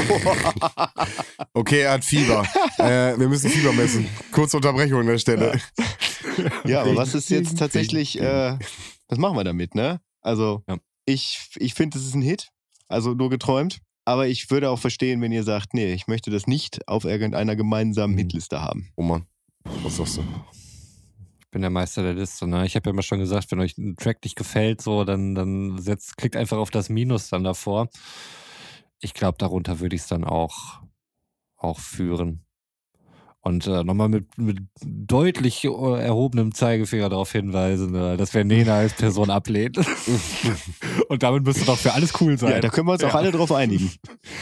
okay, er hat Fieber. äh, wir müssen Fieber messen. Kurze Unterbrechung an der Stelle. Ja, aber was ist jetzt tatsächlich, äh, was machen wir damit, ne? Also, Ja. ich, ich finde, es ist ein Hit. Also nur geträumt. Aber ich würde auch verstehen, wenn ihr sagt, nee, ich möchte das nicht auf irgendeiner gemeinsamen Mhm. Hitliste haben. Oh Mann, was sagst du? Ich bin der Meister der Liste. Ne? Ich habe ja immer schon gesagt, wenn euch ein Track nicht gefällt, so, dann, dann setzt, klickt einfach auf das Minus dann davor. Ich glaube, darunter würde ich es dann auch, auch führen. Und äh, nochmal mit, mit deutlich äh, erhobenem Zeigefinger darauf hinweisen, äh, dass wir Nena als Person ablehnen. Und damit müsste doch für alles cool sein. Ja, da können wir uns auch alle drauf einigen.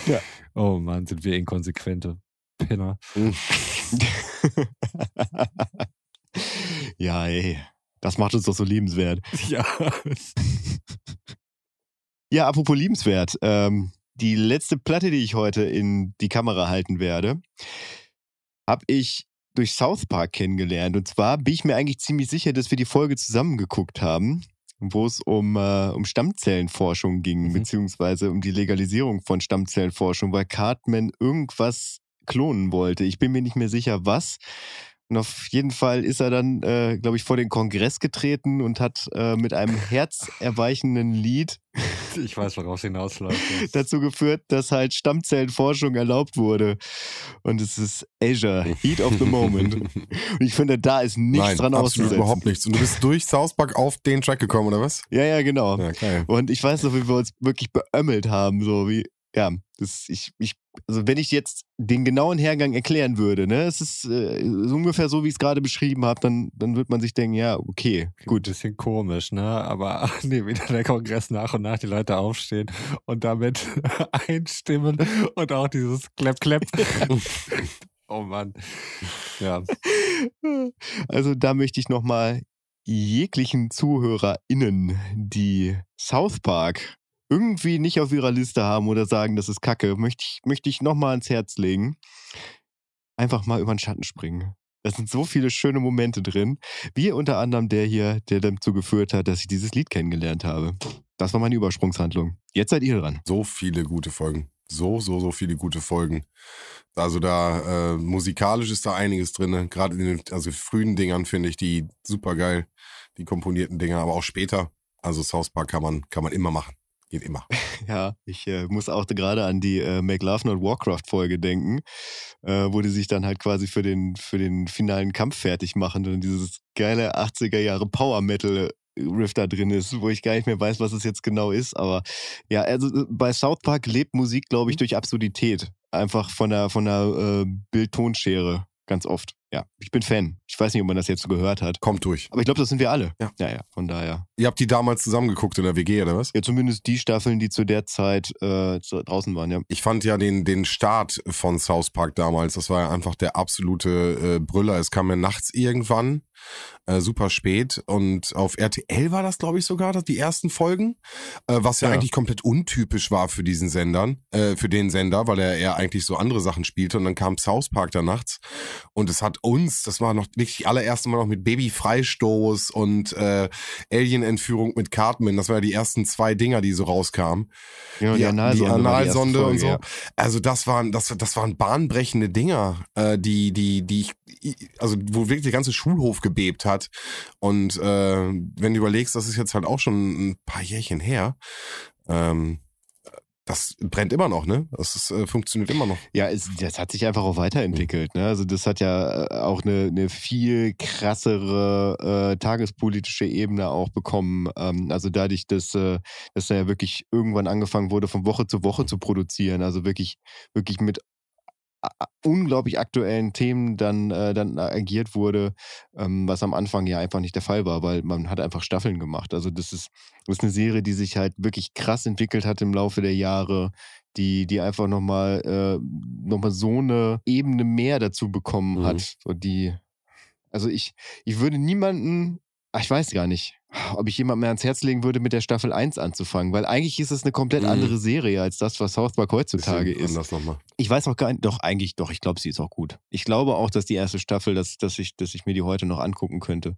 oh Mann, sind wir inkonsequente Pinner. ja, ey. Das macht uns doch so liebenswert. Ja. Ja, apropos liebenswert. Ähm, die letzte Platte, die ich heute in die Kamera halten werde, habe ich durch South Park kennengelernt. Und zwar bin ich mir eigentlich ziemlich sicher, dass wir die Folge zusammen geguckt haben, wo es um, äh, um Stammzellenforschung ging, Mhm. beziehungsweise um die Legalisierung von Stammzellenforschung, weil Cartman irgendwas klonen wollte. Ich bin mir nicht mehr sicher, was. Und auf jeden Fall ist er dann, äh, glaube ich, vor den Kongress getreten und hat äh, mit einem herzerweichenden Lied Ich weiß, worauf es hinausläuft. dazu geführt, dass halt Stammzellenforschung erlaubt wurde. Und es ist Asia, Heat of the Moment. Und ich finde, da ist nichts Nein, dran absolut auszusetzen. überhaupt nichts. Und du bist durch South Park auf den Track gekommen, oder was? Ja, ja, genau. Ja. Und ich weiß noch, wie wir uns wirklich beömmelt haben, so wie, ja, das, ich, ich, also wenn ich jetzt den genauen Hergang erklären würde, ne, es ist äh, ungefähr so, wie ich es gerade beschrieben habe, dann, dann wird man sich denken, ja, okay, Gut, gut. bisschen komisch, ne? Aber nee, wieder der Kongress nach und nach die Leute aufstehen und damit einstimmen und auch dieses Klepp, Klepp. oh Mann. Ja. Also da möchte ich nochmal jeglichen ZuhörerInnen, die South Park irgendwie nicht auf ihrer Liste haben oder sagen, das ist Kacke, möchte ich, möchte ich nochmal ans Herz legen. Einfach mal über den Schatten springen. Da sind so viele schöne Momente drin, wie unter anderem der hier, der dazu geführt hat, dass ich dieses Lied kennengelernt habe. Das war meine Übersprungshandlung. Jetzt seid ihr dran. So viele gute Folgen. So, so, so viele gute Folgen. Also da, äh, musikalisch ist da einiges drin. ne? Gerade in den also frühen Dingern finde ich die super geil. Die komponierten Dinger, aber auch später. Also South Park kann man, kann man immer machen. Geht immer. Ja, ich äh, muss auch gerade an die äh, Make Love Not Warcraft Folge denken, äh, wo die sich dann halt quasi für den, für den finalen Kampf fertig machen und dieses geile 80er Jahre Power Metal Riff da drin ist, wo ich gar nicht mehr weiß, was es jetzt genau ist. Aber ja, also äh, bei South Park lebt Musik, glaube ich, durch Absurdität. Einfach von der, von der äh, Bild-Tonschere ganz oft. Ja, ich bin Fan. Ich weiß nicht, ob man das jetzt so gehört hat. Kommt durch. Aber ich glaube, das sind wir alle. Ja. Ja, ja, von daher. Ihr habt die damals zusammengeguckt in der WG, oder was? Ja, zumindest die Staffeln, die zu der Zeit äh, draußen waren, ja. Ich fand ja den, den Start von South Park damals, das war ja einfach der absolute äh, Brüller. Es kam ja nachts irgendwann, äh, super spät. Und auf RTL war das, glaube ich, sogar, die ersten Folgen. Äh, was ja, Ja. eigentlich komplett untypisch war für diesen Sendern, äh, für den Sender, weil er eher eigentlich so andere Sachen spielte. Und dann kam South Park da nachts. Und es hat uns, das war noch wirklich die allererste Mal noch mit Babyfreistoß und äh, Alien-Entführung mit Cartman. Das war ja die ersten zwei Dinger, die so rauskamen. Genau, die, die Analsonde, die Analsonde und so. ja. Also das waren, das, das waren bahnbrechende Dinger, äh, die, die, die ich, also wo wirklich der ganze Schulhof gebebt hat. Und äh, wenn du überlegst, das ist jetzt halt auch schon ein paar Jährchen her, ähm, das brennt immer noch, ne? Das ist, äh, funktioniert immer noch. Ja, es, das hat sich einfach auch weiterentwickelt. Ne? Also das hat ja äh, auch eine, eine viel krassere äh, tagespolitische Ebene auch bekommen. Ähm, also dadurch, dass, äh, dass da ja wirklich irgendwann angefangen wurde, von Woche zu Woche zu produzieren. Also wirklich, wirklich mit unglaublich aktuellen Themen dann, äh, dann agiert wurde, ähm, was am Anfang ja einfach nicht der Fall war, weil man hat einfach Staffeln gemacht. Also das ist, das ist eine Serie, die sich halt wirklich krass entwickelt hat im Laufe der Jahre, die, die einfach nochmal äh, noch mal so eine Ebene mehr dazu bekommen Mhm. hat. So die, also ich, ich würde niemanden, ach, ich weiß gar nicht, ob ich jemandem mehr ans Herz legen würde, mit der Staffel 1 anzufangen, weil eigentlich ist es eine komplett Mhm. andere Serie als das, was South Park heutzutage ist. Ich weiß auch gar nicht, doch, eigentlich, doch, ich glaube, sie ist auch gut. Ich glaube auch, dass die erste Staffel, dass, dass, ich, dass ich mir die heute noch angucken könnte.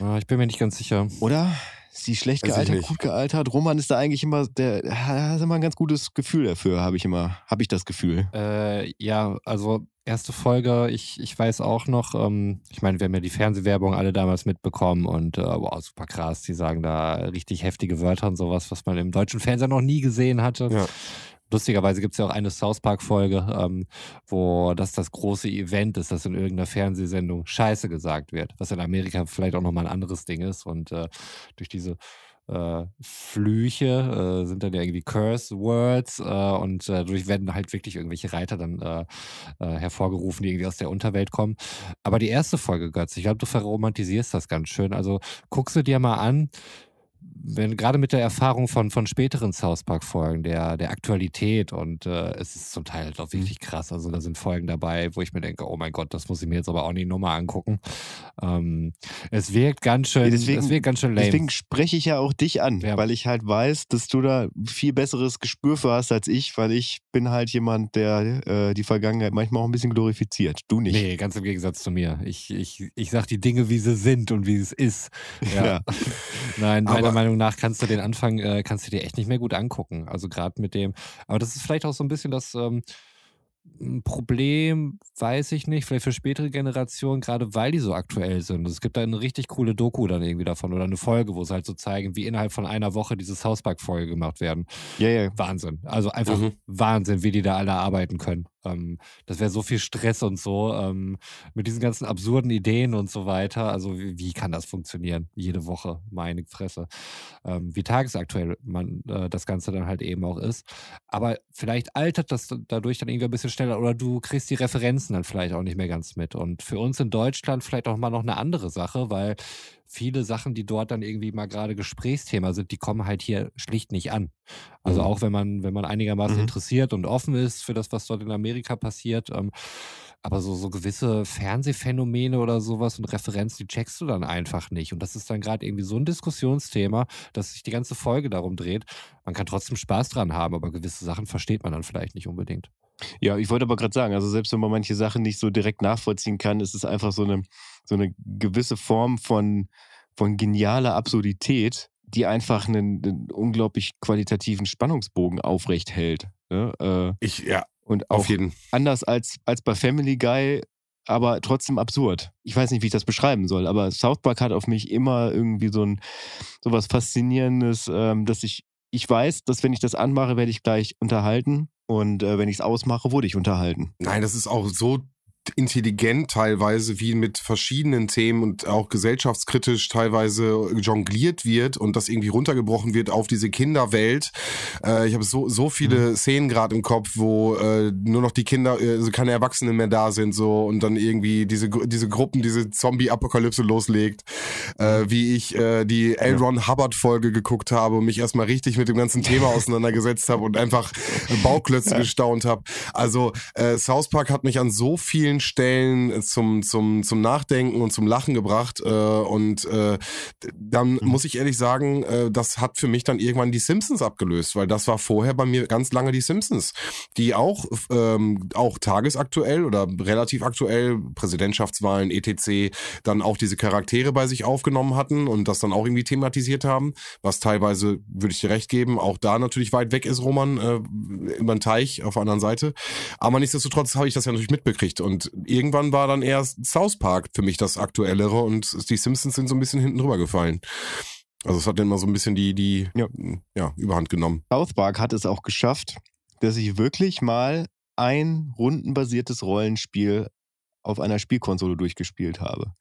Ah, Ich bin mir nicht ganz sicher. Oder? Sie ist schlecht Weiß gealtert, gut gealtert. Roman ist da eigentlich immer, der hat immer ein ganz gutes Gefühl dafür, habe ich immer, habe ich das Gefühl. Äh, ja, also erste Folge, ich, ich weiß auch noch, ähm, ich meine, wir haben ja die Fernsehwerbung alle damals mitbekommen und äh, wow, super krass, die sagen da richtig heftige Wörter und sowas, was man im deutschen Fernseher noch nie gesehen hatte. Ja. Lustigerweise gibt es ja auch eine South Park-Folge, ähm, wo das das große Event ist, dass in irgendeiner Fernsehsendung Scheiße gesagt wird, was in Amerika vielleicht auch nochmal ein anderes Ding ist. Und äh, durch diese äh, Flüche äh, sind dann ja irgendwie Curse Words äh, und äh, dadurch werden halt wirklich irgendwelche Reiter dann äh, äh, hervorgerufen, die irgendwie aus der Unterwelt kommen. Aber die erste Folge, Götz, ich glaube, du verromantisierst das ganz schön. Also guckst du dir mal an, wenn gerade mit der Erfahrung von, von späteren South Park-Folgen, der, der Aktualität und äh, es ist zum Teil halt auch wirklich krass. Also da sind Folgen dabei, wo ich mir denke, oh mein Gott, das muss ich mir jetzt aber auch nicht nochmal angucken. Ähm, es wirkt ganz schön, deswegen- es wirkt ganz schön lame. Deswegen spreche ich ja auch dich an, Ja. weil ich halt weiß, dass du da viel besseres Gespür für hast als ich, weil ich bin halt jemand, der äh, die Vergangenheit manchmal auch ein bisschen glorifiziert. Du nicht. Nee, ganz im Gegensatz zu mir. Ich, ich, ich sag die Dinge, wie sie sind und wie es ist. Ja. Ja. Nein, meiner Aber- Meinung nach kannst du den Anfang, äh, kannst du dir echt nicht mehr gut angucken. Also gerade mit dem, aber das ist vielleicht auch so ein bisschen das ähm, ein Problem, weiß ich nicht, vielleicht für spätere Generationen, gerade weil die so aktuell sind. Es gibt da eine richtig coole Doku dann irgendwie davon oder eine Folge, wo es halt so zeigen, wie innerhalb von einer Woche diese South Park-Folge gemacht werden. Ja, ja. Wahnsinn. Also einfach Mhm. Wahnsinn, wie die da alle arbeiten können. Ähm, das wäre so viel Stress und so, ähm, mit diesen ganzen absurden Ideen und so weiter. Also wie, wie kann das funktionieren? Jede Woche, meine Fresse. Ähm, wie tagesaktuell man äh, das Ganze dann halt eben auch ist. Aber vielleicht altert das dadurch dann irgendwie ein bisschen schneller oder du kriegst die Referenzen dann vielleicht auch nicht mehr ganz mit. Und für uns in Deutschland vielleicht auch mal noch eine andere Sache, weil viele Sachen, die dort dann irgendwie mal gerade Gesprächsthema sind, die kommen halt hier schlicht nicht an. Also Mhm. auch wenn man, wenn man einigermaßen Mhm. interessiert und offen ist für das, was dort in Amerika passiert, ähm, aber so, so gewisse Fernsehphänomene oder sowas und Referenzen, die checkst du dann einfach nicht. Und das ist dann gerade irgendwie so ein Diskussionsthema, dass sich die ganze Folge darum dreht. Man kann trotzdem Spaß dran haben, aber gewisse Sachen versteht man dann vielleicht nicht unbedingt. Ja, ich wollte aber gerade sagen, also selbst wenn man manche Sachen nicht so direkt nachvollziehen kann, ist es einfach so eine, so eine gewisse Form von, von genialer Absurdität, die einfach einen, einen unglaublich qualitativen Spannungsbogen aufrecht hält. Ne? Äh, Ich, ja, und auch auf jeden anders als, als bei Family Guy, aber trotzdem absurd. Ich weiß nicht, wie ich das beschreiben soll, aber South Park hat auf mich immer irgendwie so ein so was Faszinierendes, ähm, dass ich, ich weiß, dass wenn ich das anmache, werde ich gleich unterhalten und äh, wenn ich es ausmache, wurde ich unterhalten. Nein, das ist auch so intelligent teilweise, wie mit verschiedenen Themen und auch gesellschaftskritisch teilweise jongliert wird und das irgendwie runtergebrochen wird auf diese Kinderwelt. Äh, ich habe so, so viele mhm. Szenen gerade im Kopf, wo äh, nur noch die Kinder, äh, also keine Erwachsenen mehr da sind so und dann irgendwie diese, diese Gruppen, diese Zombie-Apokalypse loslegt. Äh, wie ich äh, die L. Ron Hubbard-Folge geguckt habe und mich erstmal richtig mit dem ganzen Thema auseinandergesetzt habe und einfach Bauklötze gestaunt habe. Also äh, South Park hat mich an so vielen Stellen zum, zum, zum Nachdenken und zum Lachen gebracht. Äh, und äh, dann mhm. muss ich ehrlich sagen, äh, das hat für mich dann irgendwann die Simpsons abgelöst, weil das war vorher bei mir ganz lange die Simpsons, die auch, ähm, auch tagesaktuell oder relativ aktuell, Präsidentschaftswahlen, etc., dann auch diese Charaktere bei sich aufgenommen hatten und das dann auch irgendwie thematisiert haben, was teilweise, würde ich dir recht geben, auch da natürlich weit weg ist, Roman, äh, über den Teich auf der anderen Seite. Aber nichtsdestotrotz habe ich das ja natürlich mitbekriegt. Und irgendwann war dann eher South Park für mich das Aktuellere und die Simpsons sind so ein bisschen hinten drüber gefallen. Also es hat dann mal so ein bisschen die, die ja. ja, Überhand genommen. South Park hat es auch geschafft, dass ich wirklich mal ein rundenbasiertes Rollenspiel auf einer Spielkonsole durchgespielt habe.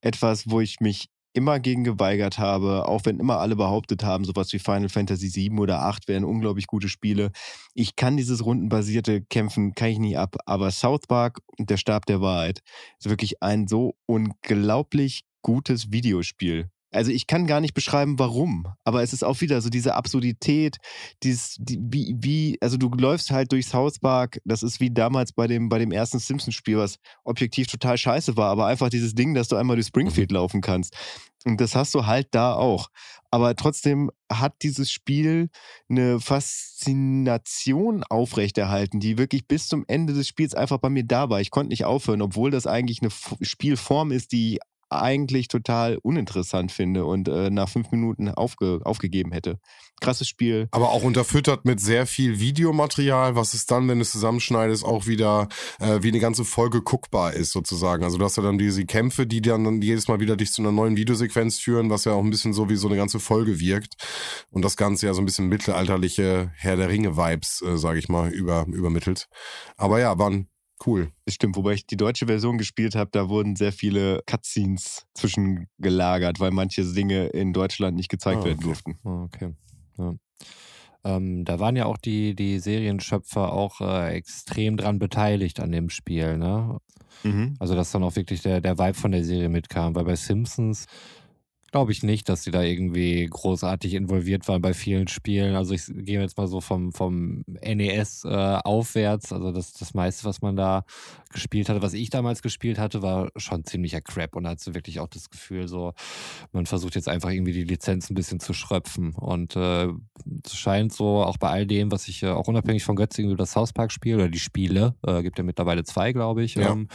Etwas, wo ich mich immer gegen geweigert habe, auch wenn immer alle behauptet haben, sowas wie Final Fantasy 7 oder 8 wären unglaublich gute Spiele. Ich kann dieses rundenbasierte Kämpfen, kann ich nie ab, aber South Park und der Stab der Wahrheit ist wirklich ein so unglaublich gutes Videospiel also ich kann gar nicht beschreiben, warum, aber es ist auch wieder so diese Absurdität, dieses, die, wie, wie, also du läufst halt durchs Hauspark, das ist wie damals bei dem, bei dem ersten Simpsons-Spiel, was objektiv total scheiße war, aber einfach dieses Ding, dass du einmal durch Springfield laufen kannst. Und das hast du halt da auch. Aber trotzdem hat dieses Spiel eine Faszination aufrechterhalten, die wirklich bis zum Ende des Spiels einfach bei mir da war. Ich konnte nicht aufhören, obwohl das eigentlich eine Spielform ist, die eigentlich total uninteressant finde und äh, nach fünf Minuten aufge aufgegeben hätte. Krasses Spiel. Aber auch unterfüttert mit sehr viel Videomaterial, was es dann, wenn du es zusammenschneidest, auch wieder äh, wie eine ganze Folge guckbar ist, sozusagen. Also du hast ja dann diese Kämpfe, die dann jedes Mal wieder dich zu einer neuen Videosequenz führen, was ja auch ein bisschen so wie so eine ganze Folge wirkt. Und das Ganze ja so ein bisschen mittelalterliche Herr der Ringe-Vibes, äh, sage ich mal, über, übermittelt. Aber ja, waren Cool. Das stimmt, wobei ich die deutsche Version gespielt habe, da wurden sehr viele Cutscenes zwischengelagert, weil manche Dinge in Deutschland nicht gezeigt ah, werden durften. Ah, okay. Ja. Ähm, da waren ja auch die, die Serienschöpfer auch äh, extrem dran beteiligt an dem Spiel, ne? Mhm. Also, dass dann auch wirklich der, der Vibe von der Serie mitkam, weil bei Simpsons Glaube ich nicht, dass sie da irgendwie großartig involviert waren bei vielen Spielen. Also ich gehe jetzt mal so vom, vom NES äh, aufwärts. Also das, das meiste, was man da gespielt hatte, was ich damals gespielt hatte, war schon ziemlicher Crap. Und da hast du wirklich auch das Gefühl, so, man versucht jetzt einfach irgendwie die Lizenz ein bisschen zu schröpfen. Und äh, es scheint so, auch bei all dem, was ich äh, auch unabhängig von Götz irgendwie das South Park Spiel oder die Spiele, äh, gibt ja mittlerweile zwei, glaube ich, ja. ähm,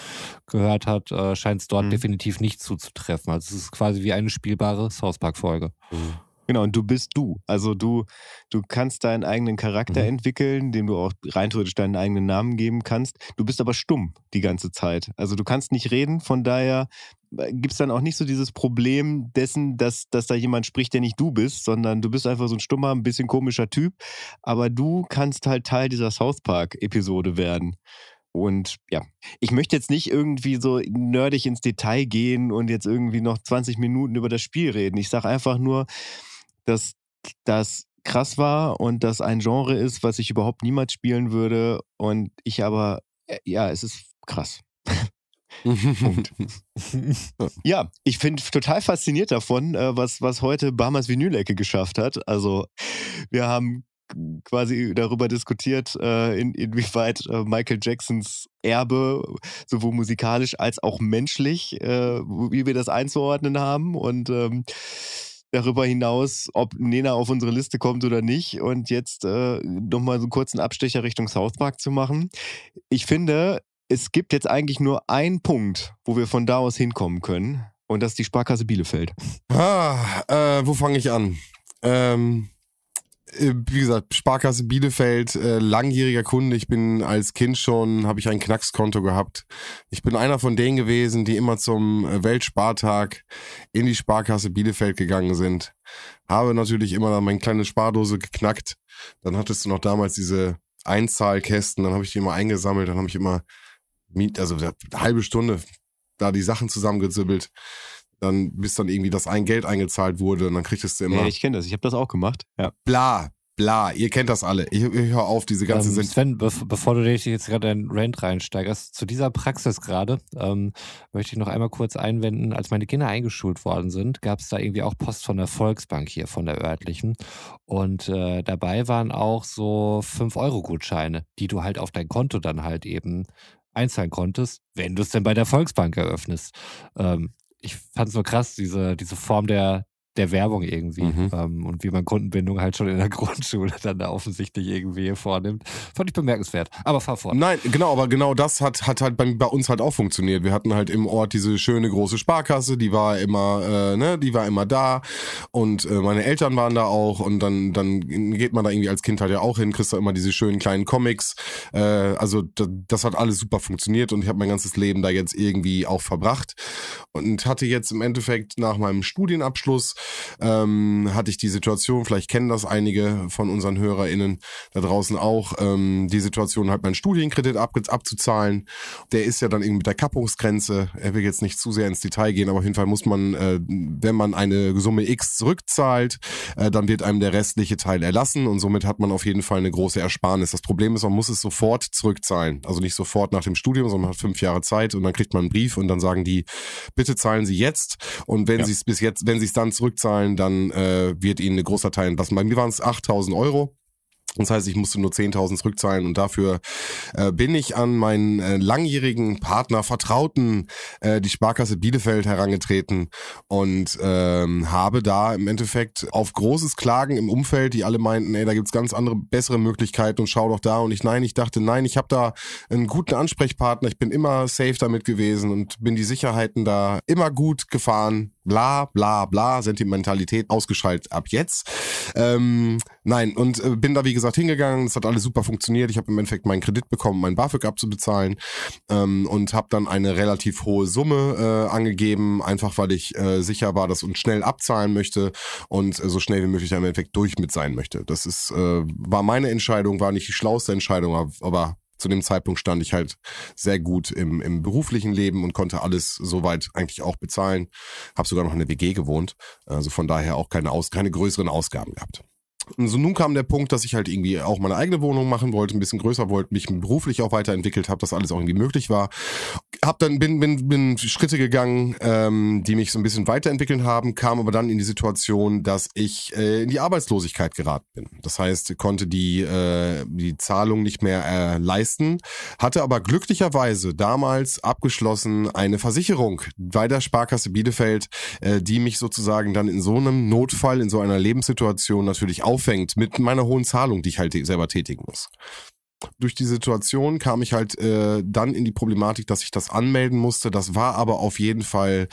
gehört hat, äh, scheint es dort mhm. definitiv nicht zuzutreffen. Also es ist quasi wie eine Spielbare spielbare South Park-Folge. Mhm. Genau, und du bist du. Also du, du kannst deinen eigenen Charakter mhm. entwickeln, dem du auch rein theoretisch deinen eigenen Namen geben kannst. Du bist aber stumm die ganze Zeit. Also du kannst nicht reden, von daher äh, gibt es dann auch nicht so dieses Problem dessen, dass, dass da jemand spricht, der nicht du bist, sondern du bist einfach so ein stummer, ein bisschen komischer Typ. Aber du kannst halt Teil dieser South Park-Episode werden. Und ja, ich möchte jetzt nicht irgendwie so nerdig ins Detail gehen und jetzt irgendwie noch 20 Minuten über das Spiel reden. Ich sage einfach nur, dass das krass war und das ein Genre ist, was ich überhaupt niemals spielen würde. Und ich aber, äh, ja, es ist krass. Punkt. ja, ich bin total fasziniert davon, äh, was, was heute Bahamas Vinylecke geschafft hat. Also, wir haben quasi darüber diskutiert, äh, in, inwieweit äh, Michael Jacksons Erbe sowohl musikalisch als auch menschlich, äh, wie wir das einzuordnen haben und ähm, darüber hinaus, ob Nena auf unsere Liste kommt oder nicht und jetzt äh, nochmal so einen kurzen Abstecher Richtung South Park zu machen. Ich finde, es gibt jetzt eigentlich nur einen Punkt, wo wir von da aus hinkommen können und das ist die Sparkasse Bielefeld. Ah, äh, wo fange ich an? Ähm, äh, wie gesagt, Sparkasse Bielefeld, äh, langjähriger Kunde. Ich bin als Kind schon, habe ich ein Knackskonto gehabt. Ich bin einer von denen gewesen, die immer zum äh, Weltspartag in die Sparkasse Bielefeld gegangen sind. Habe natürlich immer dann meine kleine Spardose geknackt. Dann hattest du noch damals diese Einzahlkästen, dann habe ich die immer eingesammelt, dann habe ich immer also eine halbe Stunde da die Sachen zusammengezibbelt. Dann, bis dann irgendwie das ein Geld eingezahlt wurde und dann kriegtest du immer Ja, ich kenne das. Ich habe das auch gemacht. Ja. bla, bla. Ihr kennt das alle. Ich, ich hör auf, diese ganze ähm, sind. Sven, bev bevor du dich jetzt gerade in Rant reinsteigerst, zu dieser Praxis gerade ähm, möchte ich noch einmal kurz einwenden. Als meine Kinder eingeschult worden sind, gab es da irgendwie auch Post von der Volksbank hier, von der örtlichen. Und äh, dabei waren auch so 5-Euro-Gutscheine, die du halt auf dein Konto dann halt eben einzahlen konntest, wenn du es denn bei der Volksbank eröffnest. Ähm, ich fand es nur krass, diese, diese Form der, der Werbung irgendwie Mhm. ähm, und wie man Kundenbindung halt schon in der Grundschule dann da offensichtlich irgendwie vornimmt. Fand ich bemerkenswert. Aber fahr fort. Nein, genau, aber genau das hat, hat halt bei, bei uns halt auch funktioniert. Wir hatten halt im Ort diese schöne große Sparkasse, die war immer, äh, ne, die war immer da und äh, meine Eltern waren da auch und dann, dann geht man da irgendwie als Kind halt ja auch hin, kriegst da immer diese schönen kleinen Comics. Äh, also das, das hat alles super funktioniert und ich habe mein ganzes Leben da jetzt irgendwie auch verbracht und hatte jetzt im Endeffekt nach meinem Studienabschluss ähm, hatte ich die Situation, vielleicht kennen das einige von unseren HörerInnen da draußen auch, ähm, die Situation halt meinen Studienkredit ab, abzuzahlen. Der ist ja dann irgendwie mit der Kappungsgrenze. Er will jetzt nicht zu sehr ins Detail gehen, aber auf jeden Fall muss man, äh, wenn man eine Summe X zurückzahlt, äh, dann wird einem der restliche Teil erlassen und somit hat man auf jeden Fall eine große Ersparnis. Das Problem ist, man muss es sofort zurückzahlen. Also nicht sofort nach dem Studium, sondern man hat fünf Jahre Zeit und dann kriegt man einen Brief und dann sagen die, bitte zahlen Sie jetzt und wenn Ja. Sie es bis jetzt, wenn Sie es dann zurückzahlen, dann äh, wird Ihnen ein großer Teil entlassen. Bei mir waren es 8000 Euro. Das heißt, ich musste nur 10.000 zurückzahlen und dafür äh, bin ich an meinen äh, langjährigen Partner, Vertrauten, äh, die Sparkasse Bielefeld herangetreten und ähm, habe da im Endeffekt auf großes Klagen im Umfeld, die alle meinten, ey, da gibt's ganz andere, bessere Möglichkeiten und schau doch da. Und ich, nein, ich dachte, nein, ich habe da einen guten Ansprechpartner, ich bin immer safe damit gewesen und bin die Sicherheiten da immer gut gefahren. Bla, bla, bla, Sentimentalität ausgeschaltet ab jetzt. Ähm, nein, und äh, bin da wie gesagt hingegangen, es hat alles super funktioniert. Ich habe im Endeffekt meinen Kredit bekommen, meinen BAföG abzubezahlen ähm, und habe dann eine relativ hohe Summe äh, angegeben, einfach weil ich äh, sicher war, dass und schnell abzahlen möchte und äh, so schnell wie möglich im Endeffekt durch mit sein möchte. Das ist äh, war meine Entscheidung, war nicht die schlauste Entscheidung, aber, aber zu dem Zeitpunkt stand ich halt sehr gut im, im beruflichen Leben und konnte alles soweit eigentlich auch bezahlen. Habe sogar noch in der WG gewohnt, also von daher auch keine, Aus keine größeren Ausgaben gehabt. So nun kam der Punkt, dass ich halt irgendwie auch meine eigene Wohnung machen wollte, ein bisschen größer wollte, mich beruflich auch weiterentwickelt habe, dass alles auch irgendwie möglich war. Hab dann bin bin bin Schritte gegangen, ähm, die mich so ein bisschen weiterentwickeln haben, kam aber dann in die Situation, dass ich äh, in die Arbeitslosigkeit geraten bin. Das heißt, konnte die äh, die Zahlung nicht mehr äh, leisten, hatte aber glücklicherweise damals abgeschlossen eine Versicherung bei der Sparkasse Bielefeld, äh, die mich sozusagen dann in so einem Notfall, in so einer Lebenssituation natürlich auffängt mit meiner hohen Zahlung, die ich halt selber tätigen muss. Durch die Situation kam ich halt äh, dann in die Problematik, dass ich das anmelden musste. Das war aber auf jeden Fall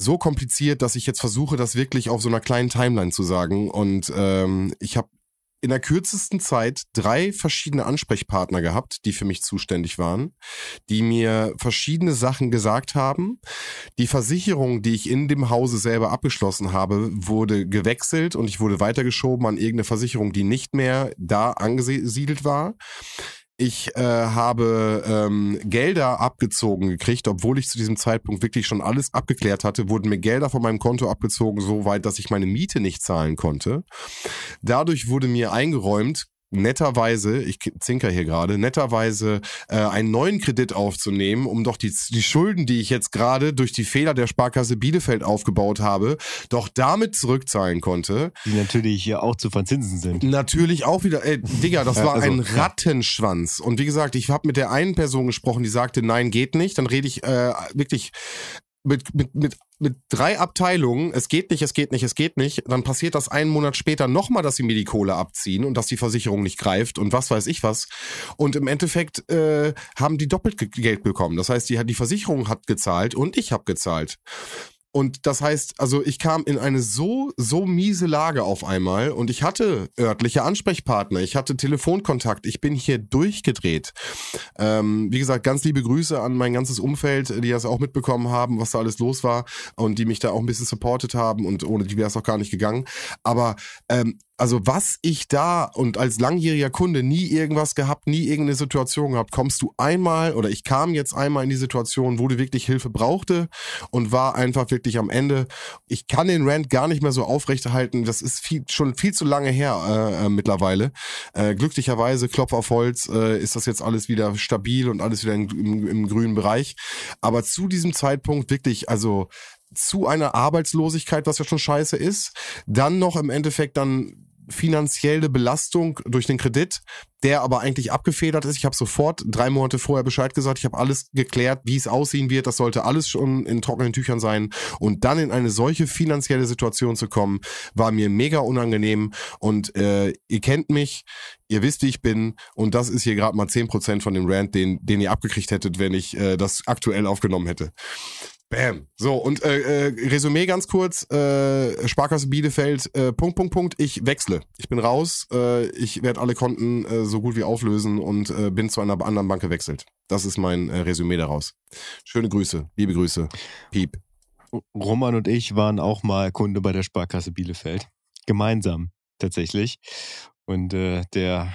so kompliziert, dass ich jetzt versuche, das wirklich auf so einer kleinen Timeline zu sagen. Und ähm, ich habe in der kürzesten Zeit drei verschiedene Ansprechpartner gehabt, die für mich zuständig waren, die mir verschiedene Sachen gesagt haben. Die Versicherung, die ich in dem Hause selber abgeschlossen habe, wurde gewechselt und ich wurde weitergeschoben an irgendeine Versicherung, die nicht mehr da angesiedelt war. Ich äh, habe ähm, Gelder abgezogen gekriegt, obwohl ich zu diesem Zeitpunkt wirklich schon alles abgeklärt hatte, wurden mir Gelder von meinem Konto abgezogen, so weit, dass ich meine Miete nicht zahlen konnte. Dadurch wurde mir eingeräumt, netterweise, ich zinker hier gerade, netterweise äh, einen neuen Kredit aufzunehmen, um doch die, die Schulden, die ich jetzt gerade durch die Fehler der Sparkasse Bielefeld aufgebaut habe, doch damit zurückzahlen konnte. Die natürlich ja auch zu verzinsen sind. Natürlich auch wieder, ey, Digga, das war also, ein. Rattenschwanz. Und wie gesagt, ich habe mit der einen Person gesprochen, die sagte, nein, geht nicht. Dann rede ich äh, wirklich mit, mit, mit, mit drei Abteilungen, es geht nicht, es geht nicht, es geht nicht. Dann passiert das einen Monat später nochmal, dass sie mir die Kohle abziehen und dass die Versicherung nicht greift und was weiß ich was. Und im Endeffekt äh, haben die doppelt ge- Geld bekommen. Das heißt, die, die Versicherung hat gezahlt und ich habe gezahlt. Und das heißt, also ich kam in eine so, so miese Lage auf einmal und ich hatte örtliche Ansprechpartner, ich hatte Telefonkontakt, ich bin hier durchgedreht. Ähm, wie gesagt, ganz liebe Grüße an mein ganzes Umfeld, die das auch mitbekommen haben, was da alles los war und die mich da auch ein bisschen supportet haben und ohne die wäre es auch gar nicht gegangen. Aber ähm, also was ich da und als langjähriger Kunde nie irgendwas gehabt, nie irgendeine Situation gehabt, kommst du einmal oder ich kam jetzt einmal in die Situation, wo du wirklich Hilfe brauchte und war einfach wirklich am Ende. Ich kann den Rant gar nicht mehr so aufrechterhalten. Das ist viel, schon viel zu lange her äh, äh, mittlerweile. Äh, glücklicherweise, Klopf auf Holz, äh, ist das jetzt alles wieder stabil und alles wieder im, im, im grünen Bereich. Aber zu diesem Zeitpunkt wirklich, also zu einer Arbeitslosigkeit, was ja schon scheiße ist, dann noch im Endeffekt dann finanzielle Belastung durch den Kredit, der aber eigentlich abgefedert ist. Ich habe sofort drei Monate vorher Bescheid gesagt. Ich habe alles geklärt, wie es aussehen wird. Das sollte alles schon in trockenen Tüchern sein. Und dann in eine solche finanzielle Situation zu kommen, war mir mega unangenehm. Und äh, ihr kennt mich, ihr wisst, wie ich bin. Und das ist hier gerade mal zehn Prozent von dem Rant, den, den ihr abgekriegt hättet, wenn ich äh, das aktuell aufgenommen hätte. Bam. So, und äh, äh, Resümee ganz kurz. Äh, Sparkasse Bielefeld, äh, Punkt, Punkt, Punkt. Ich wechsle. Ich bin raus. Äh, ich werde alle Konten äh, so gut wie auflösen und äh, bin zu einer anderen Bank gewechselt. Das ist mein äh, Resümee daraus. Schöne Grüße. Liebe Grüße. Piep. Roman und ich waren auch mal Kunde bei der Sparkasse Bielefeld. Gemeinsam, tatsächlich. Und äh, der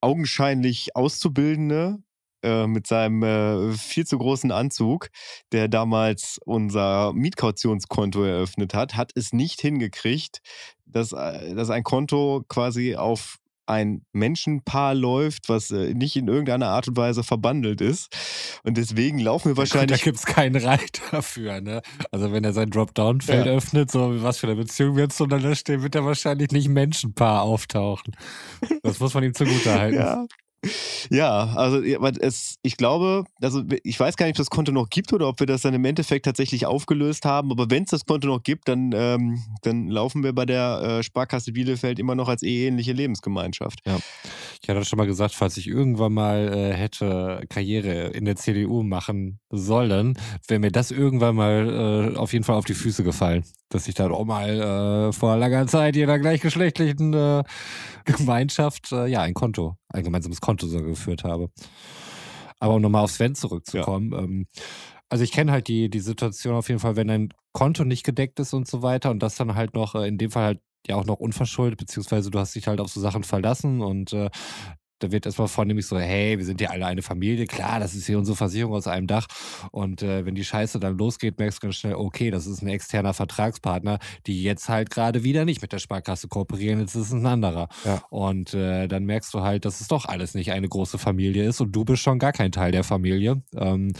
augenscheinlich Auszubildende äh, mit seinem äh, viel zu großen Anzug, der damals unser Mietkautionskonto eröffnet hat, hat es nicht hingekriegt, dass, äh, dass ein Konto quasi auf ein Menschenpaar läuft, was äh, nicht in irgendeiner Art und Weise verbandelt ist. Und deswegen laufen wir wahrscheinlich. Da gibt es keinen Reiter dafür, ne? Also wenn er sein Dropdown-Feld ja. öffnet, so was für eine Beziehung wird es unter da stehen, wird er wahrscheinlich nicht Menschenpaar auftauchen. Das muss man ihm zugute halten. Ja, ja, also es, ich glaube, also ich weiß gar nicht, ob das Konto noch gibt oder ob wir das dann im Endeffekt tatsächlich aufgelöst haben. Aber wenn es das Konto noch gibt, dann, ähm, dann laufen wir bei der äh, Sparkasse Bielefeld immer noch als eheähnliche Lebensgemeinschaft. Ja. Ich hatte schon mal gesagt, falls ich irgendwann mal äh, hätte Karriere in der CDU machen sollen, wäre mir das irgendwann mal äh, auf jeden Fall auf die Füße gefallen. Dass ich dann auch mal äh, vor langer Zeit in einer gleichgeschlechtlichen äh, Gemeinschaft äh, ja ein Konto, ein gemeinsames Konto so geführt habe. Aber um nochmal auf Sven zurückzukommen, ja. ähm, also ich kenne halt die, die Situation auf jeden Fall, wenn ein Konto nicht gedeckt ist und so weiter und das dann halt noch, äh, in dem Fall halt ja auch noch unverschuldet, beziehungsweise du hast dich halt auf so Sachen verlassen und äh, da wird erstmal vornehmlich so, hey, wir sind ja alle eine Familie, klar, das ist hier unsere Versicherung aus einem Dach. Und äh, wenn die Scheiße dann losgeht, merkst du ganz schnell, okay, das ist ein externer Vertragspartner, die jetzt halt gerade wieder nicht mit der Sparkasse kooperieren, jetzt ist es ein anderer. Ja. Und äh, dann merkst du halt, dass es doch alles nicht eine große Familie ist und du bist schon gar kein Teil der Familie. Ähm,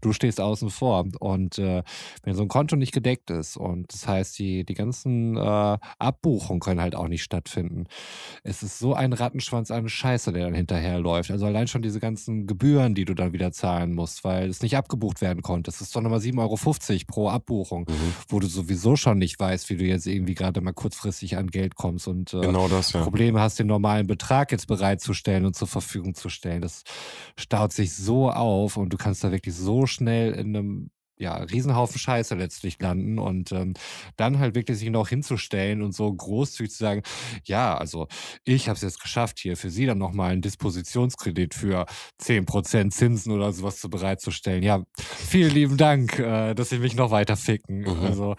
du stehst außen vor. Und äh, wenn so ein Konto nicht gedeckt ist und das heißt, die, die ganzen äh, Abbuchungen können halt auch nicht stattfinden. Es ist so ein Rattenschwanz an Scheiße, der dann hinterherläuft. Also allein schon diese ganzen Gebühren, die du dann wieder zahlen musst, weil es nicht abgebucht werden konnte. Das ist doch nochmal 7,50 Euro pro Abbuchung, mhm. wo du sowieso schon nicht weißt, wie du jetzt irgendwie gerade mal kurzfristig an Geld kommst und äh, genau das, ja. Probleme hast, den normalen Betrag jetzt bereitzustellen und zur Verfügung zu stellen. Das staut sich so auf und du kannst da wirklich so schnell in einem ja, Riesenhaufen Scheiße letztlich landen und ähm, dann halt wirklich sich noch hinzustellen und so großzügig zu sagen, ja, also ich habe es jetzt geschafft, hier für Sie dann nochmal einen Dispositionskredit für zehn Prozent Zinsen oder sowas zu bereitzustellen. Ja, vielen lieben Dank, äh, dass Sie mich noch weiter ficken. Mhm. Also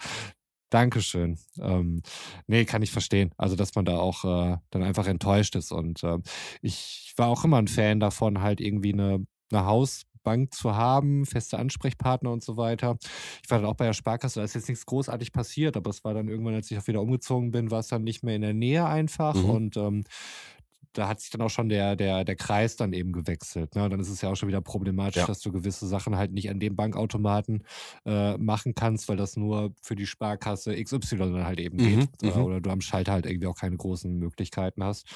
Dankeschön. Ähm, nee, kann ich verstehen. Also, dass man da auch äh, dann einfach enttäuscht ist. Und äh, ich war auch immer ein Fan davon, halt irgendwie eine, eine Haus- Bank zu haben, feste Ansprechpartner und so weiter. Ich war dann auch bei der Sparkasse, da ist jetzt nichts großartig passiert, aber es war dann irgendwann, als ich auch wieder umgezogen bin, war es dann nicht mehr in der Nähe einfach mhm. und ähm, da hat sich dann auch schon der, der, der Kreis dann eben gewechselt. Ne? Dann ist es ja auch schon wieder problematisch, ja. dass du gewisse Sachen halt nicht an dem Bankautomaten äh, machen kannst, weil das nur für die Sparkasse XY dann halt eben mhm, geht. Oder, mhm. oder, du am Schalter halt irgendwie auch keine großen Möglichkeiten hast.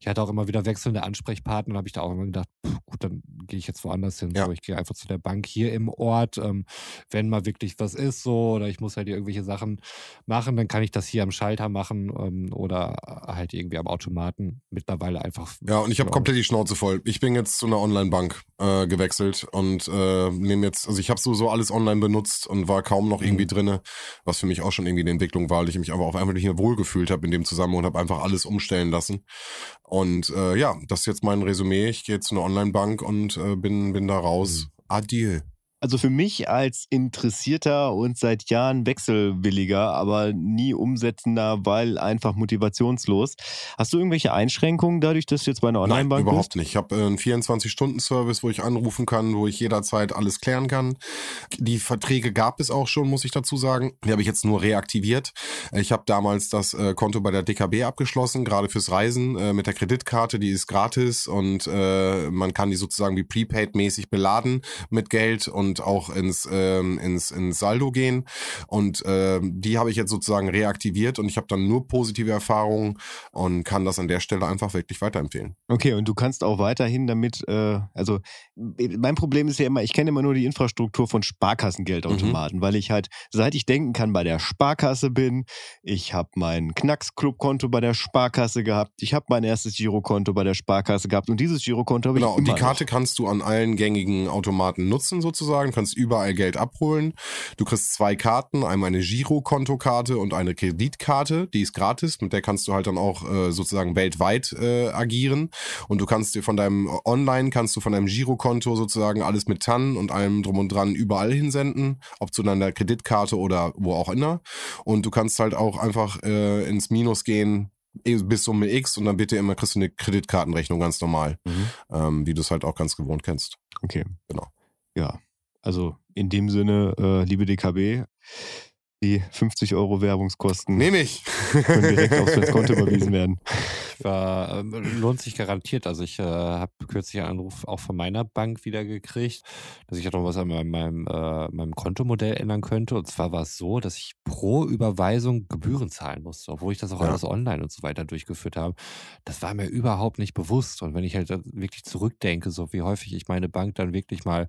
Ich hatte auch immer wieder wechselnde Ansprechpartner, da habe ich da auch immer gedacht, pff, gut, dann gehe ich jetzt woanders hin. Ja. So, ich gehe einfach zu der Bank hier im Ort. Ähm, wenn mal wirklich was ist, so, oder ich muss halt irgendwelche Sachen machen, dann kann ich das hier am Schalter machen ähm, oder halt irgendwie am Automaten. Mittlerweile mittlerweile einfach. Ja, und ich habe komplett die Schnauze voll. Ich bin jetzt zu einer Online-Bank äh, gewechselt und äh, nehme jetzt, also ich habe so alles online benutzt und war kaum noch irgendwie mhm. drinne, was für mich auch schon irgendwie eine Entwicklung war, weil ich mich aber auch einfach nicht mehr wohlgefühlt habe in dem Zusammenhang und habe einfach alles umstellen lassen. Und äh, ja, das ist jetzt mein Resümee. Ich gehe jetzt zu einer Online-Bank und äh, bin, bin da raus. Mhm. Adieu. Also für mich als interessierter und seit Jahren wechselwilliger, aber nie umsetzender, weil einfach motivationslos. Hast du irgendwelche Einschränkungen dadurch, dass du jetzt bei einer Nein, Online-Bank überhaupt bist? nicht. Ich habe äh, einen 24-Stunden-Service, wo ich anrufen kann, wo ich jederzeit alles klären kann. Die Verträge gab es auch schon, muss ich dazu sagen. Die habe ich jetzt nur reaktiviert. Ich habe damals das äh, Konto bei der DKB abgeschlossen, gerade fürs Reisen äh, mit der Kreditkarte. Die ist gratis und man kann die sozusagen wie Prepaid-mäßig beladen mit Geld und auch ins, ähm, ins, ins Saldo gehen. Und ähm, die habe ich jetzt sozusagen reaktiviert und ich habe dann nur positive Erfahrungen und kann das an der Stelle einfach wirklich weiterempfehlen. Okay, und du kannst auch weiterhin damit, äh, also mein Problem ist ja immer, ich kenne immer nur die Infrastruktur von Sparkassengeldautomaten, weil ich halt, seit ich denken kann, bei der Sparkasse bin, ich habe mein Knacks-Club-Konto bei der Sparkasse gehabt, ich habe mein erstes Girokonto bei der Sparkasse gehabt und dieses Girokonto habe Genau, ich und die Karte noch. kannst du an allen gängigen Automaten nutzen sozusagen, kannst überall Geld abholen. Du kriegst zwei Karten, einmal eine Girokontokarte und eine Kreditkarte, die ist gratis, mit der kannst du halt dann auch äh, sozusagen weltweit äh, agieren und du kannst dir von deinem online kannst du von deinem Girokonto sozusagen alles mit TAN und allem drum und dran überall hinsenden, ob zu deiner Kreditkarte oder wo auch immer und du kannst halt auch einfach äh, ins Minus gehen bis Summe X und dann bitte immer kriegst du eine Kreditkartenrechnung ganz normal Mhm. ähm, wie du es halt auch ganz gewohnt kennst. Okay. Genau. Ja, also in dem Sinne, äh, liebe DKB, die 50 Euro Werbungskosten Nehme ich. können direkt aufs Konto überwiesen werden. war, ähm, lohnt sich garantiert. Also ich äh, habe kürzlich einen Anruf auch von meiner Bank wieder gekriegt, dass ich ja noch was an meinem, meinem, äh, meinem Kontomodell ändern könnte. Und zwar war es so, dass ich pro Überweisung Gebühren zahlen musste, obwohl ich das auch Ja. alles online und so weiter durchgeführt habe. Das war mir überhaupt nicht bewusst. Und wenn ich halt wirklich zurückdenke, so wie häufig ich meine Bank dann wirklich mal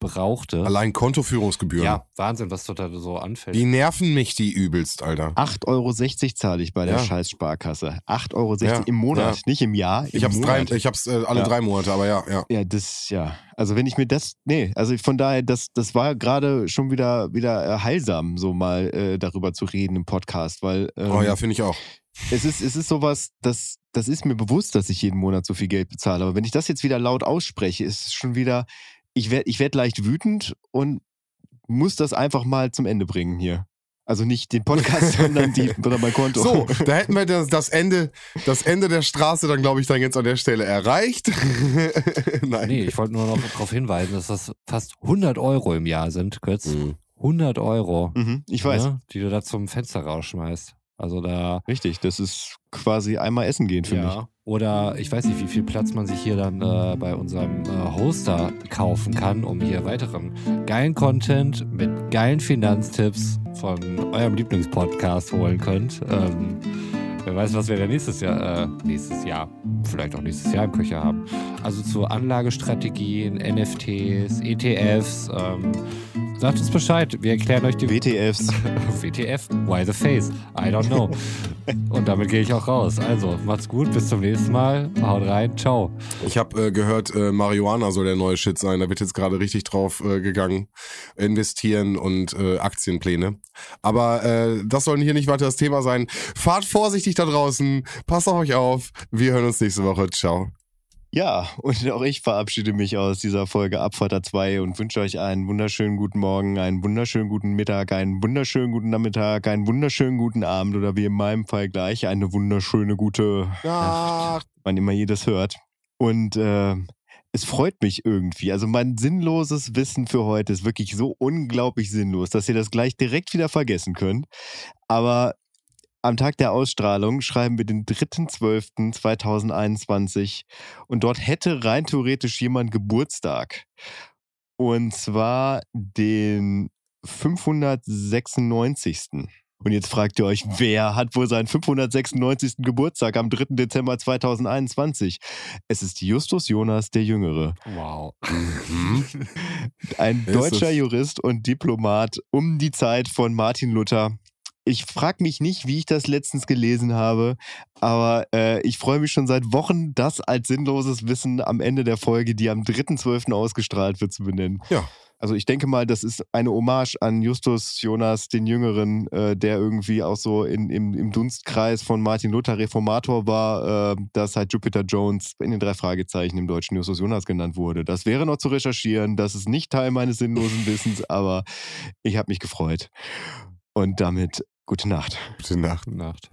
brauchte. Allein Kontoführungsgebühren. Ja, Wahnsinn, was da so anfällt. Die nerven mich, die übelst, Alter. 8,60 Euro zahle ich bei der Ja. scheiß Sparkasse. 8,60 Euro Ja, im Monat, ja. nicht im Jahr. Ich im hab's, drei, ich hab's äh, alle Ja. drei Monate, aber ja, ja. Ja, das, ja. Also wenn ich mir das, nee, also von daher, das, das war gerade schon wieder, wieder äh, heilsam, so mal äh, darüber zu reden im Podcast, weil ähm, Oh ja, finde ich auch. es ist, es ist sowas, das, das ist mir bewusst, dass ich jeden Monat so viel Geld bezahle. Aber wenn ich das jetzt wieder laut ausspreche, ist es schon wieder, ich werde ich werd leicht wütend und muss das einfach mal zum Ende bringen hier. Also nicht den Podcast, sondern, die, sondern mein Konto. So, da hätten wir das, das Ende, das Ende der Straße dann, glaube ich, dann jetzt an der Stelle erreicht. Nein. Nee, ich wollte nur noch darauf hinweisen, dass das fast 100 Euro im Jahr sind, Götz. Mhm. 100 Euro. Mhm, ich weiß. Ne, die du da zum Fenster rausschmeißt. Also da. Richtig, das ist quasi einmal essen gehen für mich. ja. Oder ich weiß nicht, wie viel Platz man sich hier dann äh, bei unserem äh, Hoster kaufen kann, um hier weiteren geilen Content mit geilen Finanztipps von eurem Lieblingspodcast holen könnt. Ähm, wer weiß, was wir da nächstes Jahr, äh, nächstes Jahr, vielleicht auch nächstes Jahr im Köcher haben. Also zu Anlagestrategien, NFTs, ETFs. Ähm, sagt uns Bescheid. Wir erklären euch die WTFs. WTF? Why the face? I don't know. Und damit gehe ich auch raus. Also, macht's gut, bis zum nächsten Mal. Haut rein, ciao. Ich habe äh, gehört, äh, Marihuana soll der neue Shit sein. Da wird jetzt gerade richtig drauf äh, gegangen. Investieren und äh, Aktienpläne. Aber äh, das soll hier nicht weiter das Thema sein. Fahrt vorsichtig da draußen. Passt auf euch auf. Wir hören uns nächste Woche. Ciao. Ja, und auch ich verabschiede mich aus dieser Folge Abfahrter 2 und wünsche euch einen wunderschönen guten Morgen, einen wunderschönen guten Mittag, einen wunderschönen guten Nachmittag, einen wunderschönen guten Abend oder wie in meinem Fall gleich eine wunderschöne gute, Ja. wann immer ihr das hört. Und äh, es freut mich irgendwie. Also mein sinnloses Wissen für heute ist wirklich so unglaublich sinnlos, dass ihr das gleich direkt wieder vergessen könnt. Aber am Tag der Ausstrahlung schreiben wir den 3.12.2021 und dort hätte rein theoretisch jemand Geburtstag. Und zwar den 596. Und jetzt fragt ihr euch, wer hat wohl seinen 596. Geburtstag am 3. Dezember 2021? Es ist Justus Jonas der Jüngere. Wow. Mhm. Ein deutscher? Jurist und Diplomat um die Zeit von Martin Luther Ich frage mich nicht, wie ich das letztens gelesen habe, aber äh, ich freue mich schon seit Wochen, das als sinnloses Wissen am Ende der Folge, die am 3.12. ausgestrahlt wird, zu benennen. Ja. Also ich denke mal, das ist eine Hommage an Justus Jonas, den Jüngeren, äh, der irgendwie auch so in, im, im Dunstkreis von Martin Luther Reformator war, äh, dass halt Jupiter Jones in den drei Fragezeichen im deutschen Justus Jonas genannt wurde. Das wäre noch zu recherchieren, das ist nicht Teil meines sinnlosen Wissens, aber ich habe mich gefreut. Und damit gute Nacht. Gute Nacht. Nacht.